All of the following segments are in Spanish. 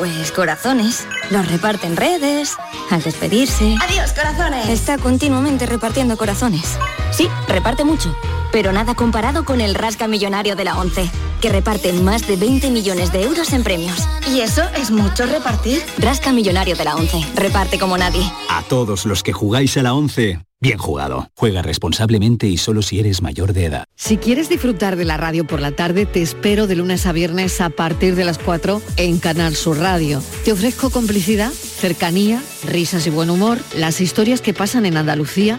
pues corazones. Los reparte en redes, al despedirse. ¡Adiós, corazones! Está continuamente repartiendo corazones. Sí, reparte mucho, pero nada comparado con el Rasca Millonario de la ONCE, que reparte más de 20 millones de euros en premios. ¿Y eso es mucho repartir? Rasca Millonario de la ONCE, reparte como nadie. A todos los que jugáis a la ONCE, bien jugado. Juega responsablemente y solo si eres mayor de edad. Si quieres disfrutar de la radio por la tarde, te espero de lunes a viernes a partir de las 4 en Canal Sur Radio. Te ofrezco complicidad, cercanía, risas y buen humor, las historias que pasan en Andalucía,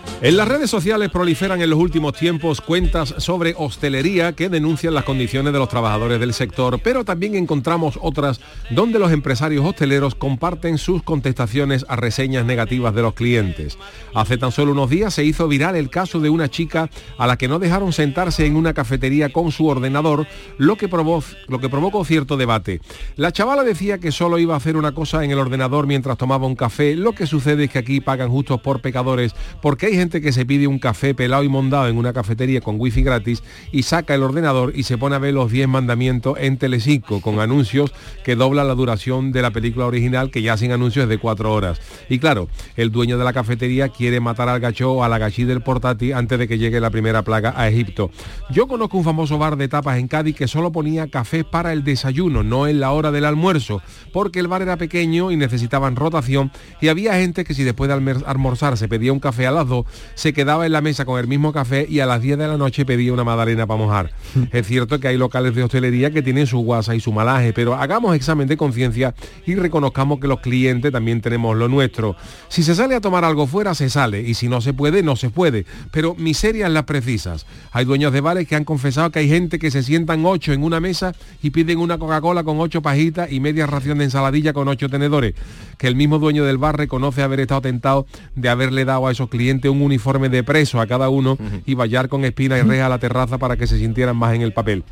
En las redes sociales proliferan en los últimos tiempos cuentas sobre hostelería que denuncian las condiciones de los trabajadores del sector, pero también encontramos otras donde los empresarios hosteleros comparten sus contestaciones a reseñas negativas de los clientes. Hace tan solo unos días se hizo viral el caso de una chica a la que no dejaron sentarse en una cafetería con su ordenador, lo que, provocó, cierto debate. La chavala decía que solo iba a hacer una cosa en el ordenador mientras tomaba un café, lo que sucede es que aquí pagan justos por pecadores porque hay gente que se pide un café pelado y mondado en una cafetería con wifi gratis y saca el ordenador y se pone a ver los 10 mandamientos en Telecinco con anuncios que doblan la duración de la película original que ya sin anuncios es de 4 horas. Y claro, el dueño de la cafetería quiere matar al gacho o a la gachí del portátil antes de que llegue la primera plaga a Egipto. Yo conozco un famoso bar de tapas en Cádiz que solo ponía café para el desayuno, no en la hora del almuerzo, porque el bar era pequeño y necesitaban rotación y había gente que si después de almorzar se pedía un café a las 2, se quedaba en la mesa con el mismo café y a las 10 de la noche pedía una magdalena para mojar. es cierto que hay locales de hostelería que tienen su guasa y su malaje, pero hagamos examen de conciencia y reconozcamos que los clientes también tenemos lo nuestro. Si se sale a tomar algo fuera, se sale, y si no se puede, no se puede. Pero miserias las precisas. Hay dueños de bares que han confesado que hay gente que se sientan ocho en una mesa y piden una Coca-Cola con ocho pajitas y media ración de ensaladilla con ocho tenedores. Que el mismo dueño del bar reconoce haber estado tentado de haberle dado a esos clientes un uniforme de preso. A cada uno y vallar con espina y reja a la terraza para que se sintieran más en el papel.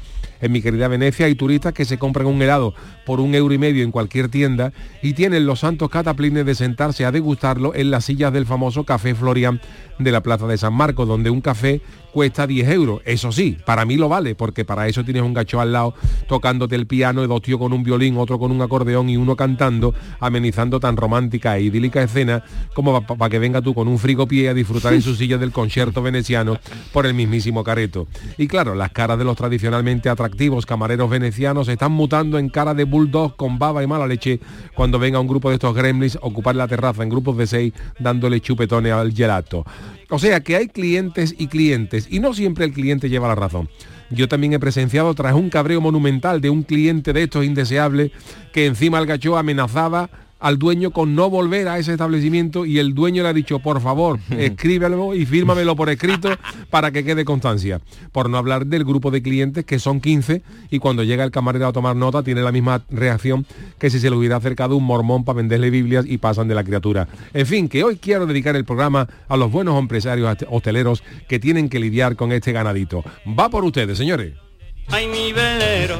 En mi querida Venecia hay turistas que se compran un helado por un euro y medio en cualquier tienda y tienen los santos cataplines de sentarse a degustarlo en las sillas del famoso Café Florian de la Plaza de San Marcos, donde un café cuesta 10 euros. Eso sí, para mí lo vale, porque para eso tienes un gacho al lado tocándote el piano, y dos tíos con un violín, otro con un acordeón y uno cantando, amenizando tan romántica e idílica escena como para que venga tú con un frigopié a disfrutar en su silla del concierto veneciano por el mismísimo careto. Y claro, las caras de los tradicionalmente atractivos camareros venecianos están mutando en cara de bulldog con baba y mala leche cuando venga un grupo de estos gremlins a ocupar la terraza en grupos de seis dándole chupetones al gelato. O sea que hay clientes y clientes y no siempre el cliente lleva la razón. Yo también he presenciado tras un cabreo monumental de un cliente de estos indeseables que encima el gacho amenazaba al dueño con no volver a ese establecimiento y el dueño le ha dicho, por favor, escríbelo y fírmamelo por escrito para que quede constancia. Por no hablar del grupo de clientes que son 15 y cuando llega el camarero a tomar nota tiene la misma reacción que si se le hubiera acercado un mormón para venderle Biblias y pasan de la criatura. En fin, que hoy quiero dedicar el programa a los buenos empresarios hosteleros que tienen que lidiar con este ganadito. Va por ustedes, señores. Ay, mi velero,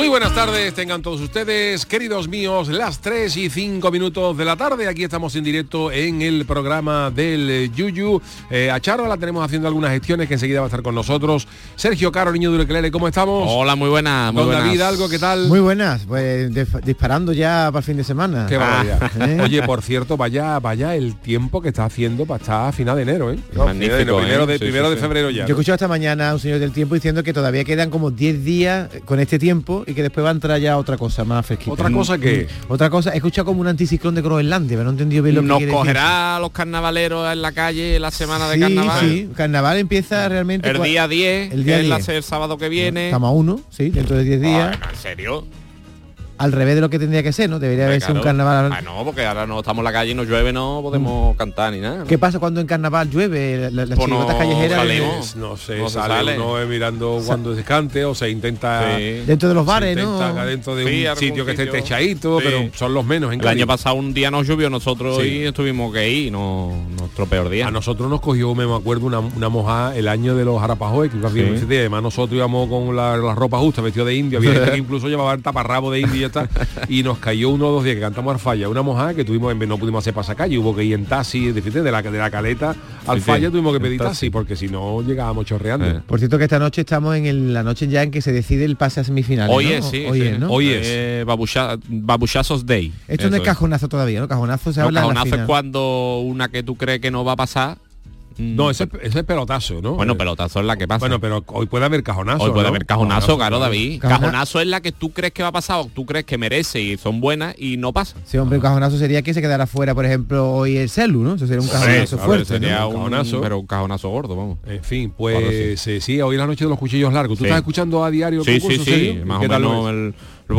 Muy buenas tardes, tengan todos ustedes, queridos míos, las 3 y 5 minutos de la tarde. Aquí estamos en directo en el programa del eh, Yuyu. Eh, a Charo la tenemos haciendo algunas gestiones que enseguida va a estar con nosotros. Sergio Caro, niño de Urequelele, ¿cómo estamos? Hola, muy buenas. Muy Don buenas. David Algo, ¿qué tal? Muy buenas, pues disparando ya para el fin de semana. Qué barbaridad. ¿eh? Oye, por cierto, vaya, vaya el tiempo que está haciendo para estar a final de enero, ¿eh? No, Magnífico, final de enero, primero ¿eh? de, Sí, primero sí, de sí. febrero ya. Yo he escuchado esta mañana a un señor del tiempo diciendo que todavía quedan como 10 días con este tiempo y que después va a entrar ya otra cosa más fresquita. ¿Otra cosa qué? Mm, Otra cosa, he escuchado como un anticiclón de Groenlandia, pero no he entendido bien lo que Nos quiere decir. cogerá a los carnavaleros en la calle la semana de carnaval. sí, carnaval empieza realmente El día 10, el día que es la- 10. el sábado que viene. Estamos a uno, sí, dentro de 10 días. Bueno, ¿En serio? Al revés de lo que tendría que ser, ¿no? Debería haberse un Claro. carnaval. Ah, no, porque ahora no estamos en la calle y no llueve, no podemos cantar ni nada. ¿no? ¿Qué pasa cuando en carnaval llueve? La- Las Pues no callejeras. salimos. No sé, No se sale, sale. uno eh, mirando cuando se cante o se intenta Sí. Dentro de los se bares, ¿no? dentro de Sí, un sitio que esté techadito, Sí. pero son los menos en El año pasado un día nos llovió nosotros Sí. y tuvimos que ir, no, nuestro peor día. A nosotros nos cogió, me acuerdo, una, una mojada el año de los Arapajoy, que iba bien, Sí. ese día. además nosotros íbamos con la, la ropa justa, vestido de indio, había gente que incluso llevaba el taparrabo de indio y nos cayó uno o dos días que cantamos al falla, una mojada que tuvimos, en- no pudimos hacer pasacalle, hubo que ir en taxi, de, de la, de la caleta al Sí, falla tuvimos que pedir taxi. taxi, porque si no llegábamos chorreando. Eh. Por cierto que esta noche estamos en el- la noche ya en que se decide el pase a semifinales. Hoy ¿no? es, sí. Hoy sí. es, ¿no? Hoy es. Eh, babucha- babuchazos Day. Esto no es cajonazo todavía, ¿no? Cajonazo se No, habla la cajonazo es cuando una que tú crees que no va a pasar. Mm, No, ese, ese es pelotazo, ¿no? Bueno, pelotazo es la que pasa. Bueno, pero hoy puede haber cajonazo. Hoy puede ¿no? haber cajonazo, claro, David. Cajona- Cajonazo es la que tú crees que va a pasar o tú crees que merece y son buenas y no pasa. Sí, hombre, un cajonazo sería que se quedara fuera, por ejemplo, hoy el Celu, ¿no? Eso sería un cajonazo fuerte. sería ¿no? un Cajonazo. pero un cajonazo gordo, vamos. En fin, pues eh, sí. hoy es la noche de los cuchillos largos. ¿Tú Sí. estás escuchando a diario Sí, sí, concurso, sí, Sergio? más ¿Qué o tal lo menos el-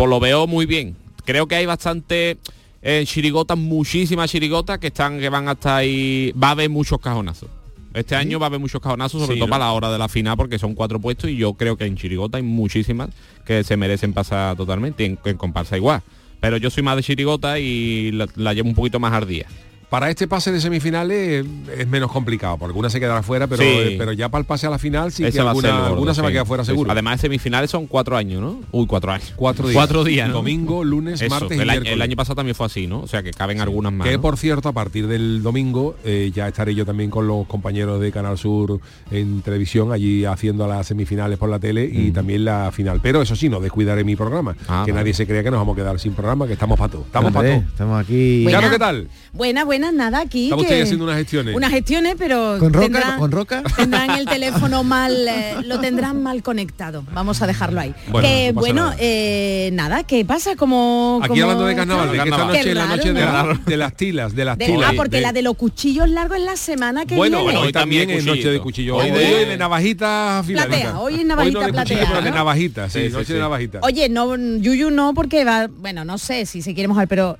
lo veo muy bien. Creo que hay bastante eh, chirigotas, muchísimas chirigotas que están que van hasta ahí. Va a haber muchos cajonazos. Este año va a haber muchos cajonazos, sobre Sí, todo ¿no? para la hora de la final, porque son cuatro puestos y yo creo que en chirigota hay muchísimas que se merecen pasar totalmente, en, en comparsa igual. Pero yo soy más de chirigota y la, la llevo un poquito más ardía. Para este pase de semifinales es menos complicado, porque una se quedará fuera, pero, Sí. eh, pero ya para el pase a la final sí Ese que alguna, gordo, alguna se va a quedar fuera seguro. Además, semifinales son cuatro años, ¿no? Uy, cuatro años. Cuatro días. Cuatro días, ¿no? Domingo, lunes, Eso, martes y el, año, miércoles. el año pasado también fue así, ¿no? O sea que caben algunas más. Que ¿no? por cierto, a partir del domingo eh, ya estaré yo también con los compañeros de Canal Sur en televisión, allí haciendo las semifinales por la tele y también la final. Pero eso sí, no descuidaré mi programa. Ah, que vale. nadie se crea que nos vamos a quedar sin programa, que estamos para todo. Estamos para todo. estamos aquí. Claro, Buena. ¿qué tal? Buenas, nada aquí. Estamos que- ustedes haciendo unas gestiones. Unas gestiones, pero ¿Con roca? tendrán, ¿Con roca? tendrán el teléfono mal, eh, lo tendrán mal conectado. Vamos a dejarlo ahí. Bueno, que no bueno, nada. eh, nada, ¿qué pasa? Como Aquí como- hablando de carnaval, de que esta Carnaval. noche Qué es la raro, noche de, ¿no? la- de las tilas, de las de- tilas. ah, porque de- la de los cuchillos largos es la semana que Bueno, viene. bueno, hoy también es noche de cuchillito. cuchillo. Hoy, Hoy de, navajitas. Platea, hoy es navajita no de cuchillo, platea, pero de ¿no? navajitas, sí, Sí, sí, noche sí. de navajitas. Oye, no, Yuyu no, porque va, bueno, no sé si se quiere mojar, pero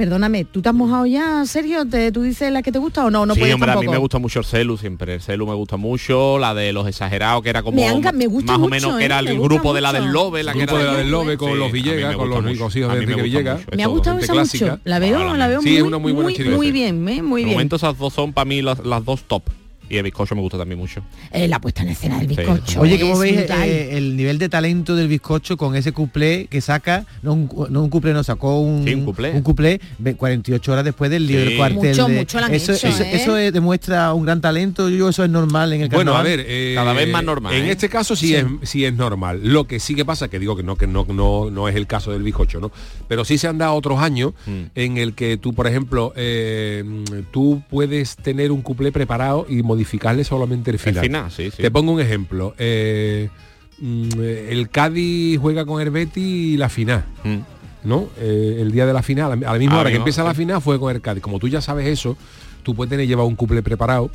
perdóname, ¿tú te has mojado ya, Sergio? ¿Te, ¿Tú dices la que te gusta o no? No sí, puedes hombre, a mí me gusta mucho el celu siempre. El celu me gusta mucho, la de los exagerados, que era como Me gusta más o menos que ¿eh? era el grupo de la del Lobe, la El que era de la del Lobe con Sí, los Villegas, con gusta los mucho. ricos hijos de Enrique Villegas. mucho. Me ha gustado esa clásica. mucho. La veo, Ahora la veo Sí, muy, es una muy buena muy, chirigota. muy bien, ¿eh? muy De bien. momento esas dos son para mí las, las dos top. Y el bizcocho me gusta también mucho. Eh, la puesta en escena del bizcocho. Oye, ¿cómo veis eh, el nivel de talento del bizcocho con ese cuplé que saca? No un, no un cuplé, no sacó un, Sí, un cuplé. un cuplé ve- 48 horas después del Sí. del cuartel. Mucho, de- mucho lo han eso, hecho, eso, eso, demuestra un gran talento. Yo eso es normal en el Bueno, a ver, eh, Cada vez más normal, En ¿eh? este caso sí, Es, sí es normal. Lo que sí que pasa, que digo que no, que no, no, no es el caso del bizcocho, ¿no? Pero sí se han dado otros años Mm. en el que tú, por ejemplo, eh, tú puedes tener un cuplé preparado y modificarle solamente el El final. sí, sí. Te pongo un ejemplo. eh, mm, el Cádiz juega con el Betis y la final. Mm. ¿no? Eh, el día de la final, a la misma Ah, hora que mismo, empieza la final, fue con el Cádiz. Como tú ya sabes eso, tú puedes tener llevado un cuplé preparado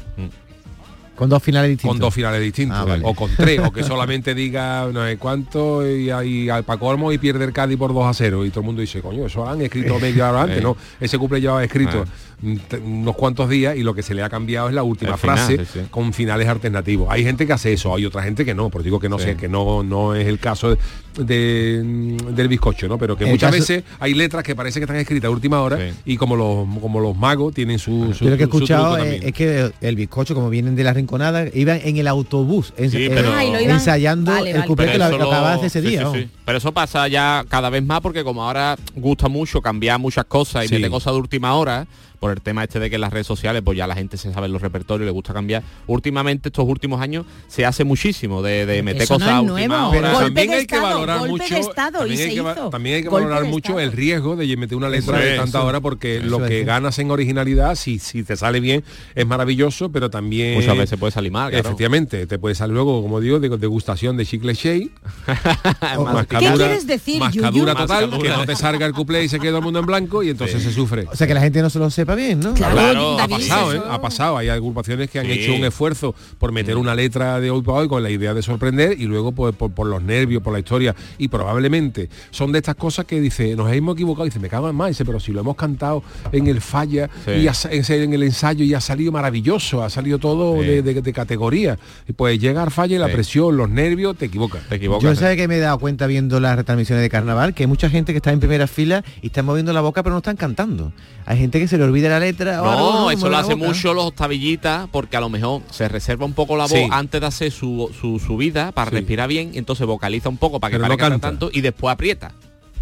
Con dos finales distintos. con dos finales distintos Ah, vale. o con tres o que solamente diga no sé cuánto y hay al Pacolmo y pierde el Cádiz por 2 a 0 y todo el mundo dice coño eso han escrito media hora antes Sí. no ese cumple llevaba escrito Ah. Unos cuantos días y lo que se le ha cambiado es la última El final, frase sí, sí. con finales alternativos hay gente que hace eso hay otra gente que no por digo que no Sí. sé que no no es el caso de, del bizcocho no pero que El muchas caso- veces hay letras que parece que están escritas a última hora y como los como los magos tienen su, su Yo lo que he escuchado es, que el bizcocho, como vienen de la rinconada, iban en el autobús eh, pero- Ah, iban- ensayando Vale, el cuplé que lo, lo ese sí, día. sí, vamos. sí. Pero eso pasa ya cada vez más porque como ahora gusta mucho cambiar muchas cosas y Sí. meter cosas de última hora, por el tema este de que en las redes sociales pues ya la gente se sabe los repertorios le gusta cambiar. Últimamente, estos últimos años, se hace muchísimo de, de meter eso no cosas es nuevo. Pero Golpe también de hay que valorar golpe mucho de estado, y también hay se que, va- hizo. también hay que Golpe valorar mucho el riesgo de meter una letra Eso de tanta hora porque Eso lo que ganas en originalidad si, si te sale bien es maravilloso pero también Muchas veces puede salir mal, claro. efectivamente te puede salir luego como digo de degustación de chicle shake ¿Qué quieres decir, mascadura total Mascadura. que no te salga el cuplé y se queda el mundo en blanco y entonces se sufre O sea, que la gente no se lo sepa bien, ¿no? Claro, Claro, ha pasado, ¿eh? Ha pasado. Hay agrupaciones que han Sí. hecho un esfuerzo por meter una letra de hoy para hoy con la idea de sorprender y luego pues, por, por los nervios, por la historia. Y probablemente son de estas cosas que dice, nos hemos equivocado. Dice, me cago en más. Dice, pero si lo hemos cantado en el falla Sí. y ha en el ensayo y ha salido maravilloso, ha salido todo Sí. de, de- de categoría. Y pues llega al falla y la Sí. presión, los nervios, te equivocas. Te equivocas. Yo sé que me he dado cuenta viendo las retransmisiones de carnaval que hay mucha gente que está en primera fila y están moviendo la boca pero no están cantando. Hay gente que se le olvida la letra. o algo, No, eso lo hace mucho los octavillitas porque a lo mejor se reserva un poco la voz Sí. antes de hacer su, su subida para Sí. respirar bien entonces vocaliza un poco para que Pero no parezca canta. tanto y después aprieta.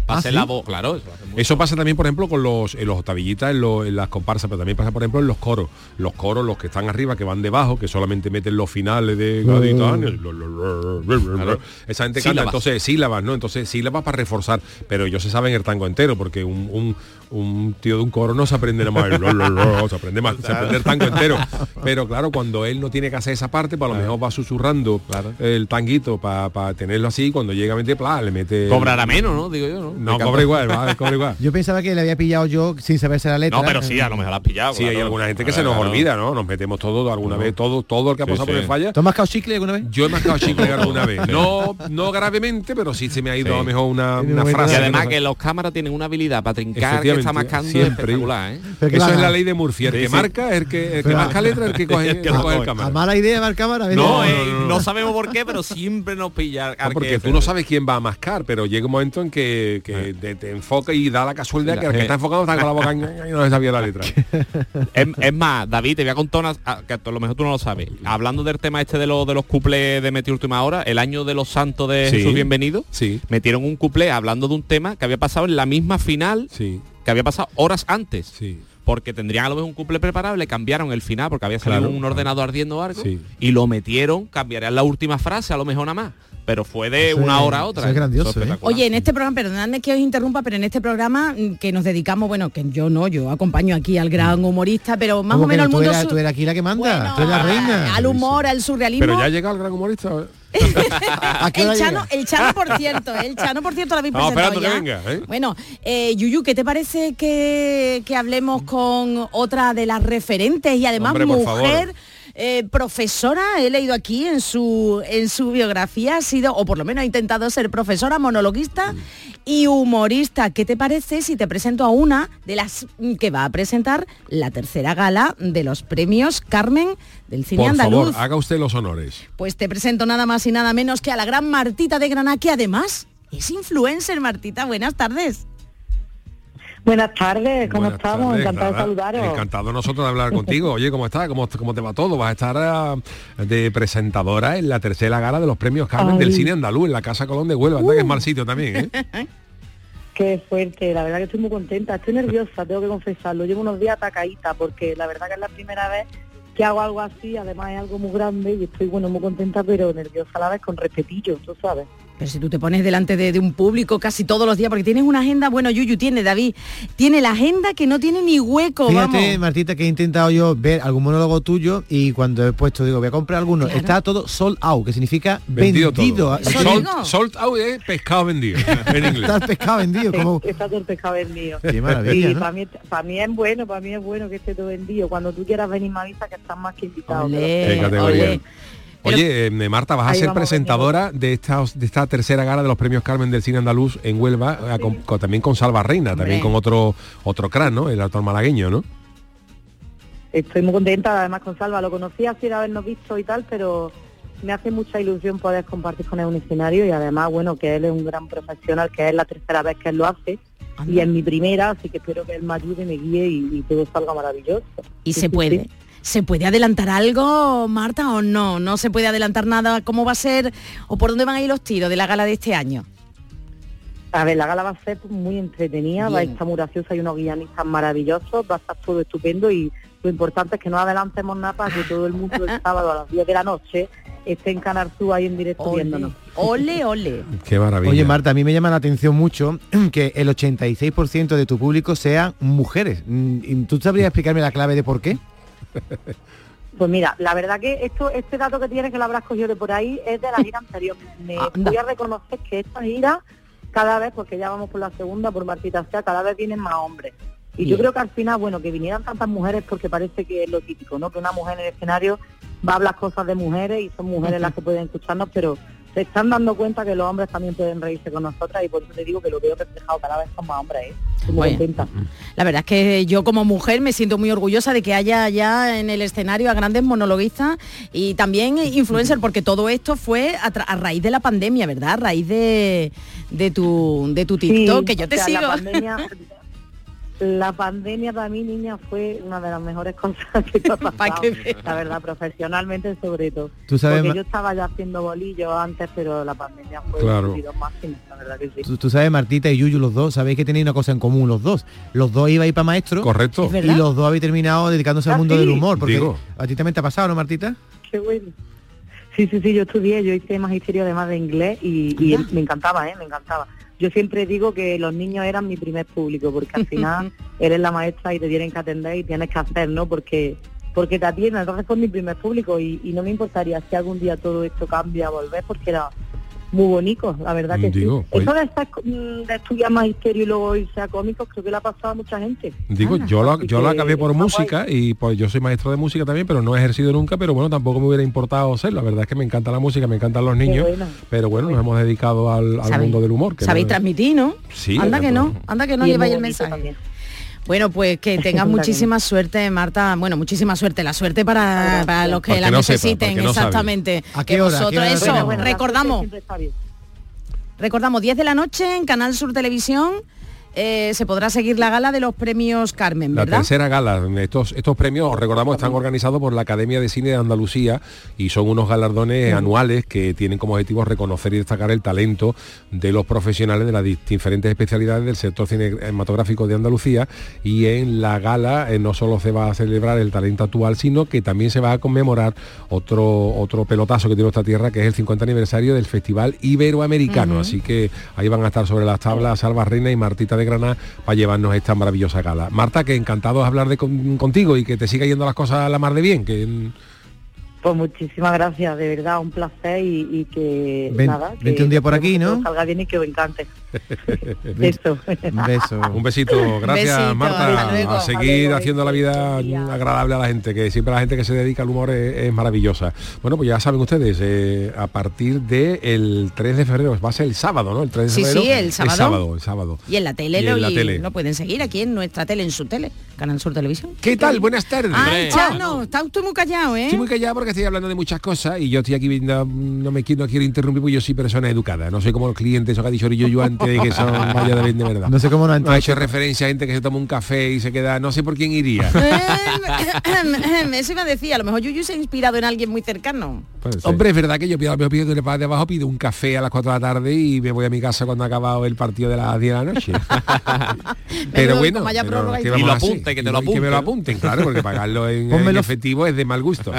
Para ¿Ah, la voz, claro. Eso, pasa también, por ejemplo, con los, en los octavillitas, en, los- en las comparsas, pero también pasa, por ejemplo, en los coros. Los coros, los que están arriba, que van debajo, que solamente meten los finales de Claro. Esa gente canta, entonces sílabas, ¿no? Entonces sílabas para reforzar. Pero ellos se saben el tango entero, porque un, un- un tío de un coro no se aprende nada más, se aprende más, se aprende el tango entero. Pero claro, cuando él no tiene que hacer esa parte, pues a lo mejor va susurrando el tanguito para tenerlo así, cuando llega a meter, pla, le mete... Cobrará menos, ¿no? Digo yo, ¿no? No, cobra igual, va, cobra igual. Yo pensaba que le había pillado yo sin saberse la letra. No, pero sí, a lo mejor la has pillado. Sí, hay alguna gente que se nos claro. olvida, ¿no? Nos metemos todo alguna vez, todo, todo el que ha Sí, pasado por sí. el falla. ¿Tú has mascado chicle alguna vez? Yo he mascado chicle alguna vez. No, no gravemente, pero sí se me ha ido Sí. a lo mejor una, frase. Y además que los cámaras tienen una habilidad para trincar que está mascando siempre. espectacular, ¿eh? Eso es la ley de Murcia. El que sí. marca, el que, el que Pero- marca letra, el que coge, el cámara. mala idea mar cámara. ¿ves? No, No, eh, no, no, sabemos por qué, pero siempre nos pilla. Porque tú no sabes quién va a mascar, pero llega un momento en que, que te, te enfoca y da la casualidad que el que está enfocado está con la boca y no se sabía la letra. Es, es más, David, te voy a contar una, que a lo mejor tú no lo sabes. Hablando del tema este de, los de los cuplés de Meti Última Hora, el año de los santos de Sí. Jesús Bienvenido, Sí, metieron un cuplé hablando de un tema que había pasado en la misma final sí, que había pasado horas antes. sí. Porque tendrían a lo mejor un cuplé preparado, le cambiaron el final porque había salido Claro. un ordenador ardiendo o algo Sí. y lo metieron, cambiarían la última frase a lo mejor nada más. Pero fue de Eso una es- hora a otra. eso es grandioso, ¿eh? Oye, en este programa, perdonadme que os interrumpa, pero en este programa mm, que nos dedicamos, bueno, que yo no, yo acompaño aquí al gran humorista, pero más ¿Cómo o menos no? el mundo... tú eras aquí la que manda. Bueno, tú eres la reina. Al humor, al surrealismo. Pero ya ha llegado el gran humorista. ¿A qué hora el Chano, el Chano, por cierto, el Chano, por cierto, lo habéis presentado esperando que ya. venga, ¿eh? Bueno, eh, Yuyu, ¿qué te parece que, que hablemos con otra de las referentes y además Hombre, mujer? Eh, profesora, he leído aquí en su en su biografía, ha sido, o por lo menos ha intentado ser profesora, monologuista y humorista. ¿Qué te parece si te presento a una de las mm, que va a presentar la tercera gala de los premios Carmen del cine Por andaluz? favor, haga usted los honores. Pues te presento nada más y nada menos que a la gran Martita de Granada, que además es influencer, Martita. Buenas tardes. Buenas tardes, ¿cómo Buenas estamos? tardes, Encantado de saludaros. Encantado nosotros de hablar contigo. Oye, ¿cómo estás? ¿Cómo, ¿Cómo te va todo? Vas a estar ah, de presentadora en la tercera gala de los premios Carmen Ay. Uh. del cine andaluz en la Casa Colón de Huelva. Anda que es mal sitio también, ¿eh? Qué fuerte, la verdad que estoy muy contenta, estoy nerviosa, tengo que confesarlo. Llevo unos días atacadita porque la verdad que es la primera vez que hago algo así, además es algo muy grande y estoy bueno muy contenta pero nerviosa a la vez con respetillo, tú sabes. Pero si tú te pones delante de, de un público casi todos los días, porque tienes una agenda, bueno, Yuyu tiene, David, tiene la agenda que no tiene ni hueco, Fíjate, vamos. Martita, que he intentado yo ver algún monólogo tuyo y cuando he puesto, digo, voy a comprar alguno, está todo sold out, que significa Vendido, vendido. Sold, sold out es pescado vendido en inglés. Está el pescado vendido, como... Está todo el pescado vendido. Qué maravilla, Y ¿no? para mí, para mí es bueno, para mí es bueno que esté todo vendido. Cuando tú quieras venir me avisa que estás más que invitado. Qué categoría. Oye, eh, Marta, vas a ser presentadora de esta, de esta tercera gala de los premios Carmen del Cine Andaluz en Huelva, eh, con- con- también con Salva Reina, también con otro otro crack, ¿no? El actor malagueño, ¿no? Estoy muy contenta, además con Salva lo conocía así de habernos visto y tal, pero me hace mucha ilusión poder compartir con él un escenario y además, bueno, que él es un gran profesional, que es la tercera vez que él lo hace y es mi primera, así que espero que él me ayude, me guíe y, y todo salga maravilloso. Y Sí, se sí, puede. sí. ¿Se puede adelantar algo, Marta, o no? No se puede adelantar nada. ¿Cómo va a ser o por dónde van a ir los tiros de la gala de este año? A ver, la gala va a ser muy entretenida, va a estar muy graciosa y unos guionistas maravillosos, va a estar todo estupendo y lo importante es que no adelantemos nada para que todo el mundo el sábado a las 10 de la noche esté en Canal Sur ahí en directo viéndonos. Ole, ole. Qué maravilla. Oye, Marta, a mí me llama la atención mucho que el 86% de tu público sean mujeres. Mm, ¿y ¿Tú sabrías explicarme la clave de por qué? Pues mira, la verdad que esto, este dato que tienes que lo habrás cogido de por ahí es de la gira anterior. Me voy a reconocer que esta gira cada vez, porque ya vamos por la segunda, por Martita Sea, cada vez vienen más hombres. Y yo creo que al final, bueno, que vinieran tantas mujeres porque parece que es lo típico, ¿no? Que una mujer en el escenario va a hablar cosas de mujeres y son mujeres las que pueden escucharnos, pero se están dando cuenta que los hombres también pueden reírse con nosotras y por eso te digo que lo veo reflejado cada vez son más hombres, ¿eh? Estoy muy Bueno. contenta. La verdad es que yo como mujer me siento muy orgullosa de que haya ya en el escenario a grandes monologuistas y también influencers, porque todo esto fue a, raíz de la pandemia, ¿verdad? A raíz de, de tu de tu TikTok, Sí, que yo o te sea, sigo. La pandemia, la pandemia para mí, niña, fue una de las mejores cosas que me ha pasado. la verdad, profesionalmente sobre todo. Tú sabes, Porque yo estaba ya haciendo bolillos antes, pero la pandemia fue Claro. máximo, la verdad que sí. Tú, tú sabes, Martita y Yuyu, los dos, sabéis que tenéis una cosa en común, los dos. Los dos ibais para maestro. Correcto. ¿Es Y los dos habéis terminado dedicándose al Ah, mundo sí. del humor. Porque Digo. a ti también te ha pasado, ¿no, Martita? Qué bueno. Sí, sí, sí, yo estudié, yo hice magisterio además de inglés y, y me encantaba, ¿eh? Me encantaba. Yo siempre digo que los niños eran mi primer público, porque al final eres la maestra y te tienen que atender y tienes que hacer, ¿no? Porque porque te atienden, entonces fue mi primer público y, y no me importaría si algún día todo esto cambia, volver, porque era muy bonito, la verdad que Digo, sí. pues- Eso de, estar, mm, de estudiar magisterio y luego irse a cómicos, creo que le ha pasado a mucha gente. Digo, Anda. yo lo, yo lo acabé por música y pues yo soy maestro de música también, pero no he ejercido nunca, pero bueno, tampoco me hubiera importado ser. La verdad es que me encanta la música, me encantan los niños, bueno. pero bueno, nos hemos dedicado al, mundo del humor. que Sabéis no- transmitir, ¿no? Sí, anda que no, anda que no lleváis el mensaje. Bueno, pues que tengas muchísima suerte, Marta. Bueno, muchísima suerte. La suerte para, para los que Porque la no necesiten, no exactamente. ¿A qué Que hora? ¿A qué vosotros, hora eso? Bueno, recordamos. Recordamos, 10 de la noche en Canal Sur Televisión. Eh, se podrá seguir la gala de los premios Carmen, La ¿verdad? tercera gala, estos, estos premios, os recordamos, están organizados por la Academia de Cine de Andalucía y son unos galardones anuales que tienen como objetivo reconocer y destacar el talento de los profesionales de las di- diferentes especialidades del sector cinematográfico de Andalucía y en la gala eh, no solo se va a celebrar el talento actual, sino que también se va a conmemorar otro, otro pelotazo que tiene nuestra tierra, que es el 50 aniversario del Festival Iberoamericano. Ujú. Así que ahí van a estar sobre las tablas Salva Reina y Martita de Granada para llevarnos esta maravillosa gala. Marta, que encantado de hablar de con- contigo y que te siga yendo las cosas a la mar de bien. Que, Pues muchísimas gracias, de verdad, un placer y, y que Ven- nada. vente que un día por aquí, ¿no? Salga bien y que os encante. Eso. Un beso. Un besito, gracias Besito, Marta. A seguir haciendo la vida agradable a la gente, que siempre la gente que se dedica al humor es, es maravillosa. Bueno, pues ya saben ustedes, eh, a partir del 3 de febrero, va a ser el sábado, ¿no? El 3 de Sí, febrero. sí, el sábado. sábado, el sábado. Y en la tele, Y en lo, la y tele. lo pueden seguir aquí en nuestra tele, en su tele, Canal Sur Televisión. ¿Qué tal? Buenas tardes. Ay, Chano, está usted muy callado, ¿eh? Estoy muy callado porque estoy hablando de muchas cosas y yo estoy aquí viendo, no me quiero, no quiero interrumpir porque yo soy persona educada. No soy como los clientes, eso que ha dicho yo, yo antes que son vaya de bien de verdad. No sé cómo no ha ha entrado. hecho referencia a gente que se toma un café y se queda, no sé por quién iría. Eso iba a decir, a lo mejor Yuyu se ha inspirado en alguien muy cercano. Hombre, es verdad que yo pido, me pido de de abajo, pido un café a las 4 de la tarde y me voy a mi casa cuando ha acabado el partido de las 10 de la noche. pero bueno, pero y ¿qué todo. vamos Y lo a y que te lo y que me lo apunten. claro, porque pagarlo en, en efectivo es de mal gusto.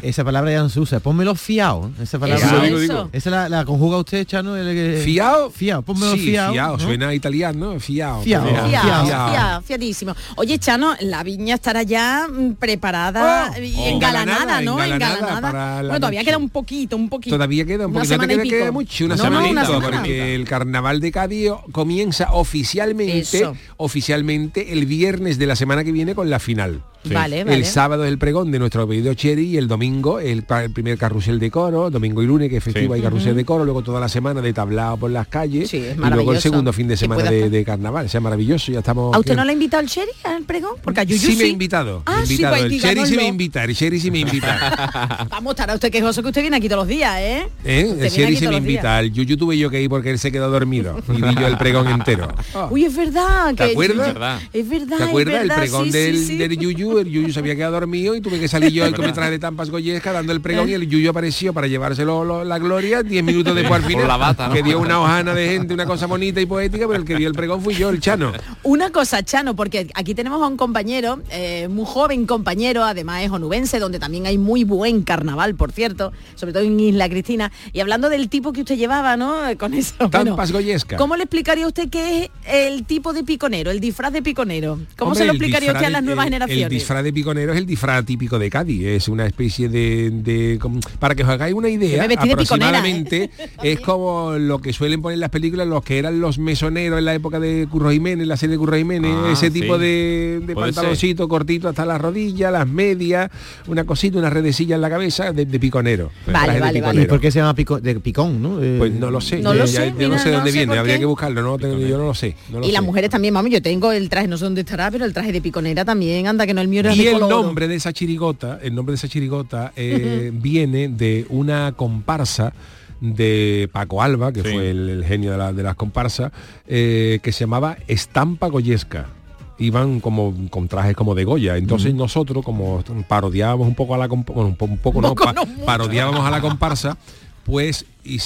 Esa palabra ya no se usa. Pónmelo fiado. Esa palabra. Eso, digo, digo. Esa la, la conjuga usted, Chano. el que- ¿Fiao? Fiao. Pónmelo Sí, fiao. fiao, ¿no? suena italiano, fiao. Fiao. Fiao. Fiao, Fiao. fiao, fiadísimo. Oye, Chano, la viña estará ya mm, preparada Oh, y oh. engalanada, ¿no? Engalanada Engalanada. para la Bueno, todavía noche. queda un poquito, un poquito. Todavía queda un Una poquito, no te queda, mucho, una No, no, semanita, una semana. porque el carnaval de Cádiz comienza oficialmente, Eso. oficialmente el viernes de la semana que viene con la final. Sí. Vale, vale. El sábado es el pregón de nuestro pedido Cherry y el domingo el, primer carrusel de coro, domingo y lunes que es festivo Sí. hay carrusel de coro, luego toda la semana de tablao por las calles Sí, es y luego el segundo fin de semana de, carnaval, o sea, maravilloso, ya estamos ¿A usted no le ha invitado el Sherry al pregón? Porque a Yuyu Sí sí. me ha invitado, Ah, me ha sí, invitado. pues el Cherry sí me invita, el Cherry sí me invita. Vamos, estará usted quejoso que usted viene aquí todos los días, ¿eh? ¿Eh? El Cherry sí me invita, al Yuyu tuve yo que ir porque él se quedó dormido y vi yo el pregón entero. Uy, es verdad. ¿Te que acuerdas? Es verdad. Es verdad. ¿Te acuerdas? El pregón del, del Yuyu, el Yuyu se había quedado dormido y tuve que salir yo que me traje de tampas goyesca dando el pregón y el Yuyu apareció para llevárselo lo- la gloria 10 minutos después al final. Con la bata, ¿no? Que dio una hojana de gente, una cosa bonita y poética, pero el que dio el pregón fui yo, el Chano. Una cosa, Chano, porque aquí tenemos a un compañero, eh, muy joven compañero, además es onubense, donde también hay muy buen carnaval, por cierto, sobre todo en Isla Cristina. Y hablando del tipo que usted llevaba, ¿no? Eh, Con eso. bueno, Tampas goyesca. ¿Cómo le explicaría usted qué es el tipo de piconero, el disfraz de piconero? ¿Cómo Hombre, se lo explicaría usted a las nuevas el- generaciones? El disfraz de piconero es el disfraz típico de Cádiz, es una especie de... de- como- para que os hagáis una idea, piconera, ¿eh? aproximadamente es como lo que suelen poner en las películas los que eran los mesoneros en la época de Curro Jiménez, la serie de Curro Jiménez, Ah, ese sí. tipo de, pantaloncito cortito hasta las rodillas, las medias, una cosita, una redecilla en la cabeza de, de piconero. Vale, vale, vale. ¿Y por qué se llama pico- de picón, no? Eh, Pues no lo sé, No yo, lo ya- sé, yo no sé no dónde sé viene, habría que buscarlo, no, Tengo- yo no lo sé. no lo y las mujeres también, vamos, yo tengo el traje, no sé dónde estará, pero el traje de piconera también, anda, que no el Y de el nombre de esa chirigota, el nombre de esa chirigota eh, viene de una comparsa de Paco Alba, que Sí. fue el, el genio de, la- de las comparsas, eh, que se llamaba Estampa Goyesca. Iban como con trajes como de Goya. Entonces nosotros, como parodiábamos un poco a la bueno, un, po- un poco, no, poco pa- no, mucho. parodiábamos a la comparsa, pues y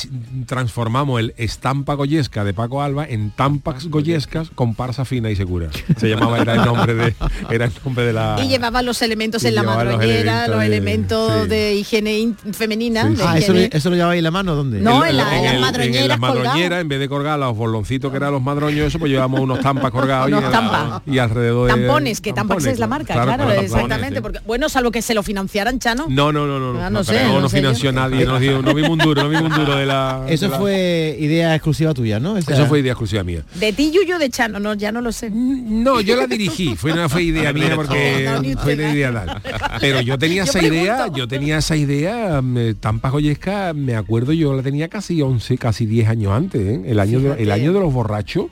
transformamos el estampa goyesca de Paco Alba en tampas goyescas comparsa fina y segura. Se llamaba, era el nombre de, era el nombre de la. Y llevaba los elementos Y en la los madroñera, los elementos elementos, de- de, sí. higiene in- femenina. Sí, de sí. Ah, ¿eso, lo- higiene- ¿eso lo llevaba ahí en la mano? ¿Dónde? No, El- en la- en las el- madroñeras en las colgados. madroñeras, en vez de colgar los boloncitos que eran los madroños, eso pues llevamos unos tampas colgados Unos y, tampas. y alrededor de Tampones, que Tampax es la marca, claro, tampones, exactamente. sí. Porque, bueno, salvo que se lo financiaran, Chano. No, no, no, no, no, Ah, no no, sé, no financió nadie, no, no vimos un duro, no vimos un duro de la. Eso de la- fue idea exclusiva tuya, ¿no? Esa- eso fue idea exclusiva mía. De ti, Yuyo, de Chano, no, ya no lo sé. No, yo la dirigí, fue una fue idea mía porque No, fue usted, una idea tal. Pero yo tenía Yo esa idea, yo tenía esa idea, me- Tampa Joyesca, me acuerdo, yo la tenía casi 11, casi 10 años antes, ¿eh? el año de, el año de los borrachos.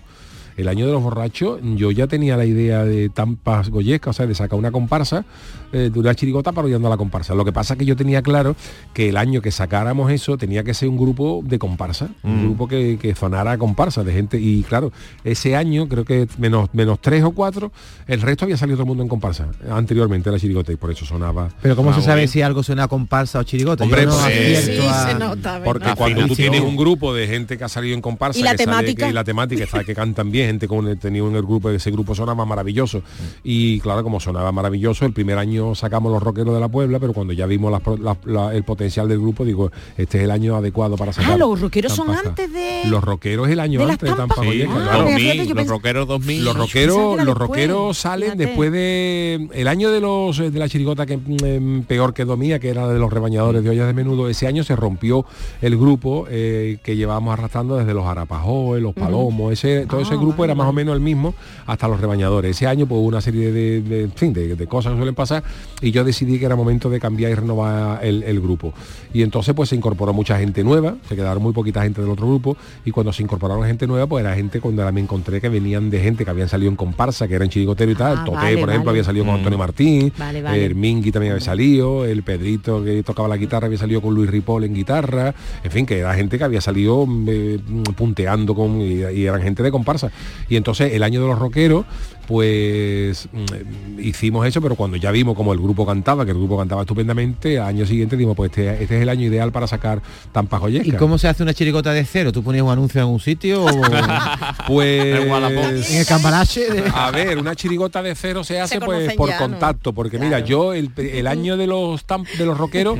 El año de los borrachos, yo ya tenía la idea de Tampas Goyesca, o sea, de sacar una comparsa eh, de una chirigota parodiando a la comparsa. Lo que pasa es que yo tenía claro que el año que sacáramos eso tenía que ser un grupo de comparsa, un Mm. grupo que, que sonara a comparsa de gente. Y claro, ese año creo que menos, menos tres o cuatro, el resto había salido todo el mundo en comparsa anteriormente a la chirigota y por eso sonaba. Pero ¿cómo se sabe bien. si algo suena a comparsa o chirigota? Hombre, no pues, Sí, a- se nota. Porque cuando tú tienes un grupo de gente que ha salido en comparsa, ¿Y la que sale- temática? que- y la temática está que cantan bien, gente con tenía en el grupo, ese grupo sonaba maravilloso. Y claro, como sonaba maravilloso, el primer año sacamos los rockeros de la Puebla, pero cuando ya vimos la- la- el potencial del grupo, digo, este es el año adecuado para sacar. Ah, los rockeros son antes de... Los rockeros el año de las antes de. Tampa Sí, Goyesca, Ah, claro. fíjate, 2000, yo los rockeros 2000. Los que rockeros, los rockeros salen fíjate. después de el año de los de la chirigota que mm, peor quedó mía, que era de los rebañadores de ollas de menudo. Ese año se rompió el grupo eh, que llevábamos arrastrando desde los Arapajóes, los Palomos, ese todo ese Ah, grupo era más o menos el mismo hasta los rebañadores. Ese año pues hubo una serie de, de- en fin, de, de cosas que suelen pasar y yo decidí que era momento de cambiar y renovar el, el grupo. Y entonces pues se incorporó mucha gente nueva, se quedaron muy poquita gente del otro grupo y cuando se incorporaron gente nueva pues era gente cuando me encontré que venían de gente que habían salido en comparsa, que eran chirigotero y tal. Ah, Toté, vale, por ejemplo, vale. había salido con Mm. Antonio Martín, Vale, vale. el Mingui también había salido, el Pedrito que tocaba la guitarra había salido con Luis Ripoll en guitarra, en fin, que era gente que había salido mm, eh, punteando con y, y eran gente de comparsa. Y entonces el año de los rockeros, pues mm, hicimos eso, pero cuando ya vimos como el grupo cantaba, que el grupo cantaba estupendamente, al año siguiente dijimos, pues este, este es el año ideal para sacar Tampa Joyesca. ¿Y cómo se hace una chirigota de cero? ¿Tú ponías un anuncio en algún sitio? O... Pues en el cambalache. de- A ver, una chirigota de cero se hace pues por ya, ¿no? contacto, porque mira, yo el, el año de los tam- de los rockeros,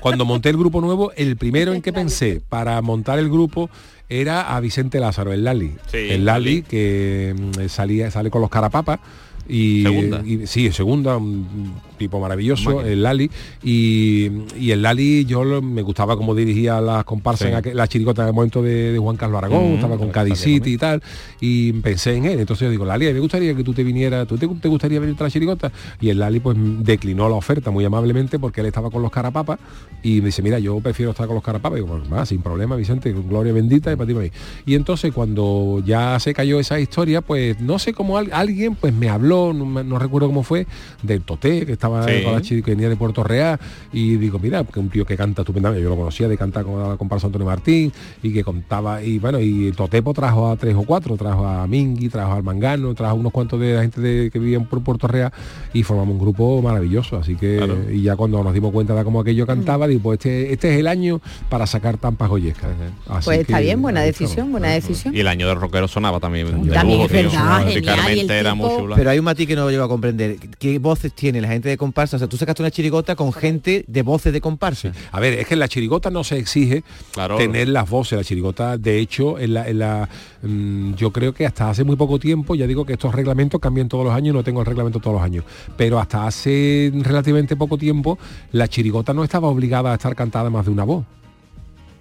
cuando monté el grupo nuevo, el primero en que pensé para montar el grupo era a Vicente Lázaro, el Lali. Sí, el Lali que mm, salía, sale con los carapapas. Y, Segunda. y- sí, segunda, un tipo maravilloso, Máquina. el Lali. Y, y el Lali, yo lo- me gustaba como dirigía las comparsas, Sí. en aquel- la chirigota en el momento de, de Juan Carlos Aragón, estaba con Cádiz City y tal, y pensé en él. Entonces yo digo, Lali, me gustaría que tú te vinieras, ¿tú te, te gustaría venir a la chirigota? Y el Lali pues declinó la oferta muy amablemente porque él estaba con los carapapas y me dice, mira, yo prefiero estar con los carapapas. Y digo, pues va, sin problema, Vicente, con gloria bendita y para ti para mí. Y entonces cuando ya se cayó esa historia, pues no sé cómo al- alguien pues me habló, no, recuerdo cómo fue, del Toté, que estaba Sí. con la chi- que venía de Puerto Real, y digo, mira, que un tío que canta estupendamente, yo lo conocía de cantar con la comparsa Antonio Martín, y que contaba, y bueno, y Totepo trajo a tres o cuatro, trajo a Mingui, trajo al Mangano, trajo unos cuantos de la gente de, que vivía en Pu- Puerto Real, y formamos un grupo maravilloso, así que, y ya cuando nos dimos cuenta de cómo aquello cantaba, digo, pues este, este es el año para sacar tampas joyescas. Así Pues está que bien, buena decisión, buena decisión. Y el año del rockero sonaba también. de También lujo, es verdad, genial, Musicalmente y el era muy tipo- chula. Pero hay un matiz que no lo llevo a comprender. ¿Qué voces tiene la gente de comparsa? O sea, tú sacaste una chirigota con gente de voces de comparsa. A ver, es que en la chirigota no se exige Claro. tener las voces. La chirigota, de hecho, en la, en la, mm, yo creo que hasta hace muy poco tiempo, ya digo que estos reglamentos cambian todos los años, no tengo el reglamento todos los años, pero hasta hace relativamente poco tiempo la chirigota no estaba obligada a estar cantada más de una voz.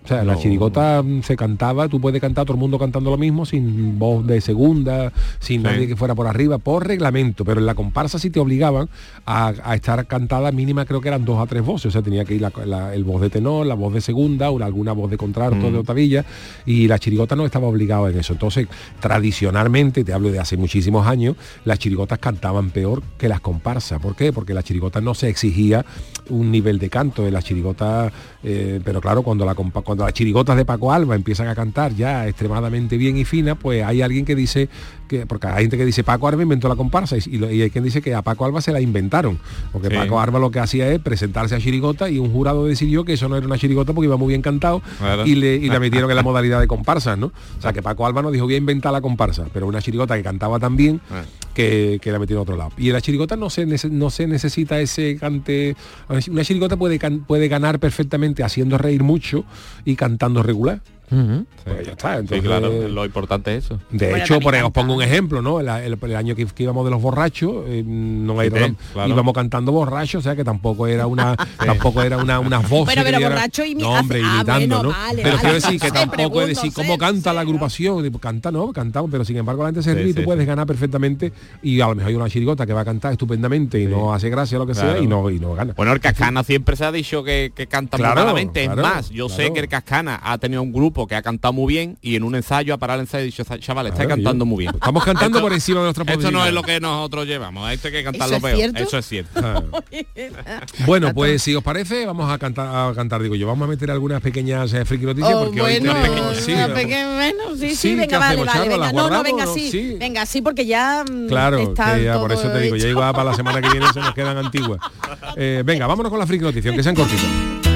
O sea, la No. chirigota mm, se cantaba, tú puedes cantar todo el mundo cantando lo mismo, sin voz de segunda, sin Sí. nadie que fuera por arriba, por reglamento, pero en la comparsa sí te obligaban a, a estar cantada mínima, creo que eran dos a tres voces, o sea, tenía que ir la, la- el voz de tenor, la voz de segunda, o alguna voz de contralto, Mm. de otavilla, y la chirigota no estaba obligada en eso. Entonces, tradicionalmente, te hablo de hace muchísimos años, las chirigotas cantaban peor que las comparsas. ¿Por qué? Porque las chirigotas no se exigía un nivel de canto de las chirigotas, eh, pero claro, cuando, la, compa- cuando las chirigotas de Paco Alba empiezan a cantar ya extremadamente bien y fina, pues hay alguien que dice que, porque hay gente que dice Paco Alba inventó la comparsa y, lo- y hay quien dice que a Paco Alba se la inventaron, porque Sí. Paco Alba lo que hacía es presentarse a chirigota y un jurado decidió que eso no era una chirigota porque iba muy bien cantado Claro. y, le, y la metieron en la modalidad de comparsas, ¿no? O sea que Paco Alba no dijo voy a inventar la comparsa, pero una chirigota que cantaba tan bien Ah. que, que la metieron a otro lado. Y en la chirigota no se, no se necesita ese cante. Una chirigota puede, puede ganar perfectamente haciendo reír mucho y cantando regular. Pues ya está. Sí, claro, lo importante es eso. de Bueno, hecho, por, os pongo un ejemplo, ¿no? El, el- el año que, que íbamos de los borrachos, eh, no Sí, era- sí, claro. íbamos cantando borrachos, o sea que tampoco era una, tampoco era una, unas voces. Bueno, pero borracho imi- no, hombre, ah, imitando, bueno, ¿no? vale, pero vale. quiero decir que tampoco es decir cómo canta la agrupación, canta, no, cantamos, pero sin embargo la gente se Sí, ríe y tú sí, puedes sí. ganar perfectamente y a lo mejor hay una chirigota que va a cantar estupendamente y no hace gracia lo que sea y no, y no gana. Bueno, el Cascana siempre se ha dicho que, que canta claro, es más, yo sé que el Cascana ha tenido un grupo que ha cantado muy bien y en un ensayo ha parado el ensayo y dicho, chaval, está cantando yo- muy bien. Estamos cantando por encima de nuestra Esto no es lo que nosotros llevamos, esto hay que ¿Eso cantarlo es peor. cierto? Eso es cierto. Bueno, pues si os parece, vamos a cantar, a cantar, digo yo, vamos a meter algunas pequeñas eh, friki noticias Oh, porque hoy bueno, tenemos- sí, una vamos. pequeña- bueno, sí, sí, Sí, ¿qué venga, vale, hacemos, vale, Charo? venga, ¿Las no, no, venga, sí, Sí. venga, sí, porque ya mm, Claro, está que ya por eso te digo, ya igual para la semana que viene se nos quedan antiguas. Eh, venga, vámonos con la friki noticia, que sean cortitas.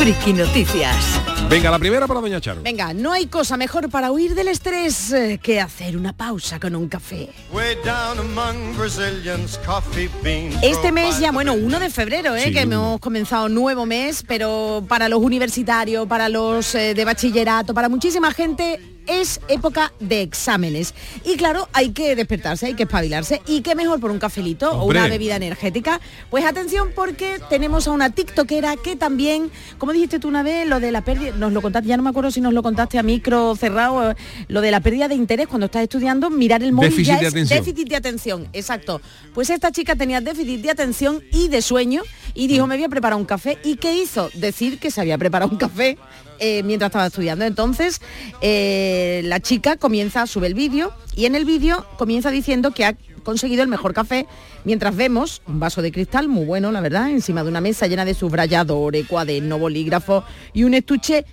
Friki Noticias. Venga, la primera para Doña Charo. Venga, no hay cosa mejor para huir del estrés eh, que hacer una pausa con un café. Way down among Brazilians, coffee beans. Este mes ya, bueno, 1 de febrero, ¿eh? Sí, que hemos comenzado nuevo mes, pero para los universitarios, para los eh, de bachillerato, para muchísima gente es época de exámenes. Y claro, hay que despertarse, hay que espabilarse. ¿Y qué mejor por un cafelito o una bebida energética? Pues atención porque tenemos a una tiktokera que también, como dijiste tú una vez, lo de la pérdida, nos lo contaste, ya no me acuerdo si nos lo contaste a micro cerrado, eh, lo de la pérdida de interés cuando estás estudiando, mirar el móvil Déficit ya de es atención. déficit de atención, exacto. Pues esta chica tenía déficit de atención y de sueño y dijo, me voy a preparar un café. ¿Y qué hizo? Decir que se había preparado un café eh, mientras estaba estudiando. Entonces, eh, la chica comienza, sube el vídeo y en el vídeo comienza diciendo que ha conseguido el mejor café mientras vemos un vaso de cristal muy bueno, la verdad, encima de una mesa llena de subrayadores, cuaderno, bolígrafo y un estuche.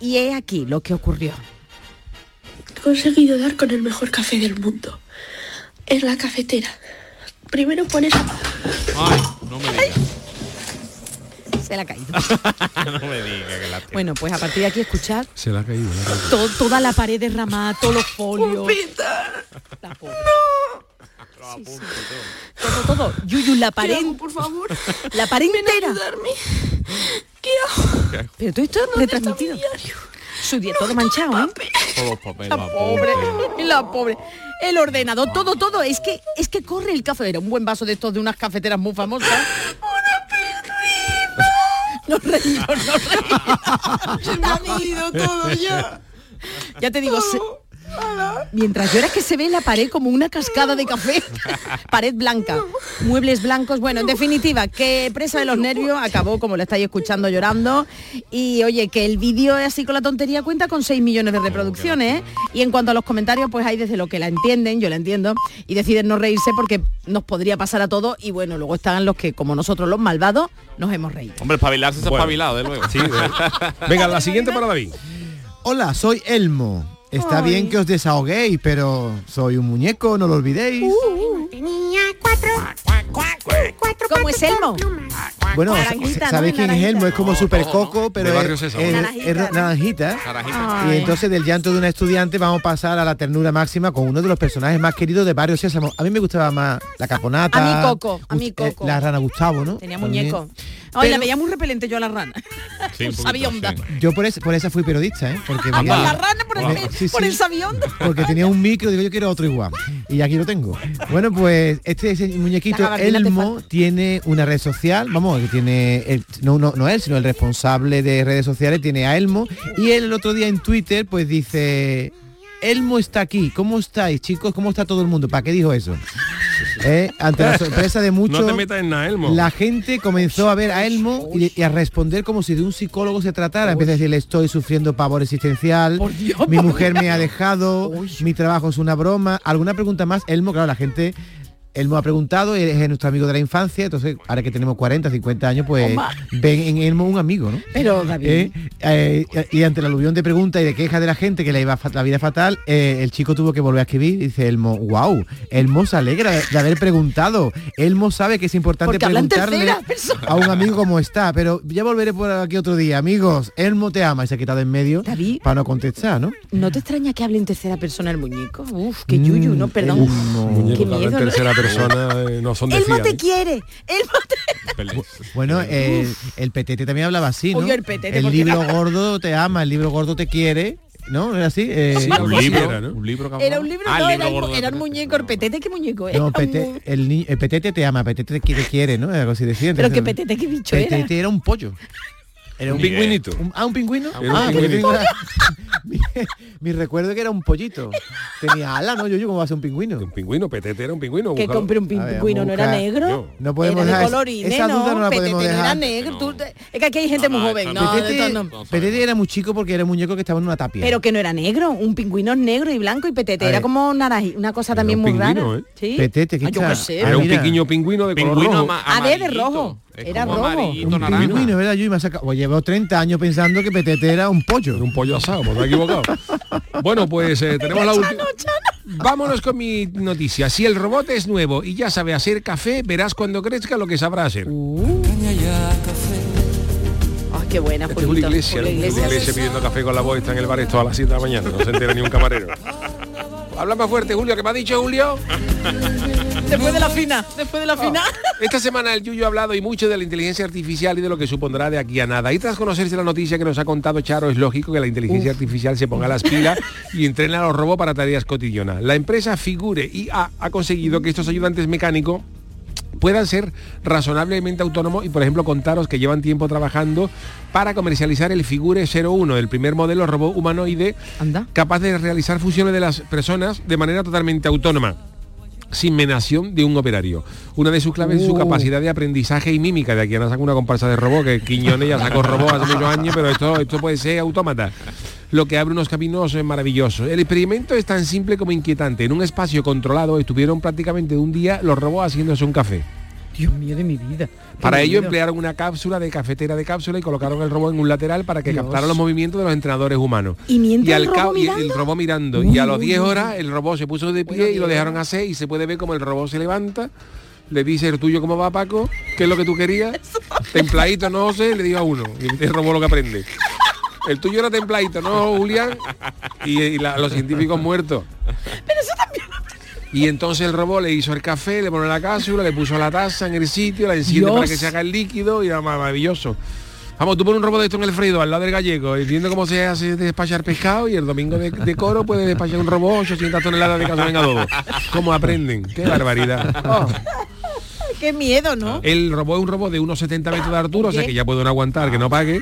Y es aquí lo que ocurrió. he conseguido dar con el mejor café del mundo. Es la cafetera. Primero pones... Ay, no me digas. Se la ha caído. no me digas que la Bueno, pues a partir de aquí escuchar Se le ha caído. le ha caído. to- toda la pared derramada, todos los folios. La pobre. Todo, todo. Yuyu, la pared. por favor? La pared entera. ¿Qué hago? Pero todo esto retransmitido. Su día todo manchado, ¿eh? Todos los papeles. La pobre, la pobre. El ordenador, todo, todo. Es que es que corre el café. Era un buen vaso de estos de unas cafeteras muy famosas. No reímos, no reímos. Se me ha todo ya. Ya te digo, se- mientras lloras que se ve la pared como una cascada de café. pared blanca, muebles blancos. Bueno, en definitiva, que presa de los nervios acabó, como lo estáis escuchando, llorando. Y oye, que el vídeo es así con la tontería cuenta con 6 millones de reproducciones. Y en cuanto a los comentarios, pues hay desde lo que la entienden, yo la entiendo, y deciden no reírse porque nos podría pasar a todos. Y bueno, luego están los que, como nosotros los malvados, nos hemos reído. Hombre, espabilarse se ha Bueno. espabilado, de luego. Sí, Venga, la siguiente para David. Hola, soy Elmo. Está Ay. bien que os desahoguéis, pero soy un muñeco, no lo olvidéis. Uh. Tenía cuatro. ¿Cómo es Elmo? Bueno, Naranjita, ¿no? ¿sabéis quién es Naranjita. Elmo? Es como Super Coco, pero es, es- Naranjita, es ¿no? naranjita. Naranjita. Y entonces del llanto de una estudiante vamos a pasar a la ternura máxima con uno de los personajes más queridos de Barrio Sésamo. A mí me gustaba más la caponata. A mí Coco, a mí eh, Coco. la rana Gustavo, ¿no? Tenía También. Ay, la veía muy repelente yo a la rana. Sí, un poquito, Sabionda. sí. Yo por, ese- por esa fui periodista, ¿eh? Porque, Ah, por la rana, por el, sí, por sí. el sabionda. porque tenía un micro, digo yo quiero otro igual. Y aquí lo tengo. Bueno, pues este muñequito La gabardina te Elmo tiene una red social, vamos, que tiene el- no, no, no él, sino el responsable de redes sociales tiene a Elmo y él el otro día en Twitter pues dice Elmo está aquí, ¿cómo estáis chicos? ¿Cómo está todo el mundo? ¿Para qué dijo eso? Eh, Ante la sorpresa de muchos, No te metas en nada, Elmo. la gente comenzó a ver a Elmo y, y a responder como si de un psicólogo se tratara. Empieza a decirle, estoy sufriendo pavor existencial, mi mujer me ha dejado, mi trabajo es una broma. ¿Alguna pregunta más? Elmo, claro, la gente... Elmo ha preguntado, es nuestro amigo de la infancia, entonces ahora que tenemos 40, 50 años, pues ven en Elmo un amigo, ¿no? Pero David. Eh, eh, y ante el aluvión de preguntas y de quejas de la gente que le iba la vida fatal, eh, el chico tuvo que volver a escribir. Dice Elmo, wow, Elmo se alegra de, haber preguntado. Elmo sabe que es importante Porque preguntarle a un amigo cómo está, pero ya volveré por aquí otro día. Amigos, Elmo te ama y se ha quitado en medio David. para no contestar, ¿no? ¿No te extraña que hable en tercera persona el muñeco? Uf, qué yuyu, no, perdón. Uf, no. Muñeco Qué que habla miedo, en ¿no? Tercera persona eh, no son de Elmo fiar, te ¿eh? quiere. Elmo te... Bueno, el, el petete también hablaba así, ¿no? Oye, el petete, El porque libro era- gordo te ama, el libro gordo te quiere, ¿no? ¿Era así? Eh, Sí, Un algo así libro, era, ¿no? un libro que Era un libro, Ah, no, era, libro un- gordo era muñeco, el petete, ¿qué muñeco? No, pete- el, ni- el petete te ama, petete te quiere, quiere, ¿no? Algo así decía. Pero que petete, ¿qué bicho era? Petete era un pollo. Era Un pingüinito. un- ah, un pingüino. Un ah, pingüinito. mi, mi recuerdo es que era un pollito. Tenía ala, ¿no? Yo, yo, ¿cómo va a ser un pingüino? Un pingüino, petete era un pingüino. Que compré un A ver, pingüino, ¿no era negro? No podemos era de dejar esa- colorines, esa no, duda no la petete podemos no era dejar. negro. tú es que aquí hay gente muy no, joven, no, no. de no. Petete, era muy chico porque era un muñeco que estaba en una tapia. Pero que no era negro, un pingüino es negro y blanco y petete A era ver. como una cosa también un muy pingüino, rara. ¿eh? ¿Sí? Petete, ¿qué Ah, yo está? qué sé. Era un mira. pequeño pingüino de color rojo. Ah, verde, amarillito. rojo. Es Era como rojo. amarillito, Un naranja. pingüino, ¿verdad? Yo me ha sacado, pues llevo 30 años pensando que Petete era un pollo. Un pollo asado, pues me he equivocado. Bueno, pues eh, tenemos la última. Vámonos con mi noticia. Si el robot es nuevo y ya sabe hacer café, verás cuando crezca lo que sabrá hacer. Ay, qué buena, Este es Julito. Julio ¿no? Julio Iglesias. Iglesias pidiendo café con la voz, está en el bar esto a las 7 de la mañana, no se entera ni un camarero. Habla más fuerte, Julio, ¿qué me ha dicho Julio? Después de la fina, después de la fina. Esta semana el Yuyo ha hablado y mucho de la inteligencia artificial y de lo que supondrá de aquí a nada. Y tras conocerse la noticia que nos ha contado Charo, es lógico que la inteligencia artificial se ponga las pilas y entrene a los robots para tareas cotidianas. La empresa Figure IA ha conseguido que estos ayudantes mecánicos puedan ser razonablemente autónomos y por ejemplo contaros que llevan tiempo trabajando para comercializar el Figure 01, el primer modelo robot humanoide Anda. capaz de realizar funciones de las personas de manera totalmente autónoma sin menación de un operario. Una de sus claves es su Uh. capacidad de aprendizaje y mímica. De aquí a nada saca una comparsa de robot, que Quiñones ya sacó robot hace muchos años, pero esto, esto puede ser autómata. Lo que abre unos caminos eh, maravillosos. El experimento es tan simple como inquietante. En un espacio controlado estuvieron prácticamente un día los robots haciéndose un café. Dios mío de mi vida. Para ello miedo. emplearon una cápsula de cafetera de cápsula y colocaron el robot en un lateral para que Dios. captara los movimientos de los entrenadores humanos. Y mientras el al cabo- robot y el mirando. robot mirando. Uy, y a los uy, 10 uy. horas el robot se puso de pie y lo dejaron hacer y se puede ver como el robot se levanta. Le dice el tuyo cómo va Paco, qué es lo que tú querías. Templadito, no sé, le digo a uno. Y el robot lo que aprende. El tuyo era templadito, ¿no, Julián? Y, y la- los científicos muertos. Y entonces el robot le hizo el café, le pone la cápsula, le puso la taza en el sitio, la enciende Dios. para que se haga el líquido y era ma- maravilloso. Vamos, tú pones un robot de esto en el freído al lado del gallego, y viendo cómo se hace despachar pescado y el domingo de, de coro puede despachar un robot 800 toneladas de cazuela en adobo. ¿Cómo aprenden? ¡Qué barbaridad! Oh. Qué miedo, ¿no? El robot es un robot de unos 70 metros de altura, o sea que ya pueden aguantar, que no pague,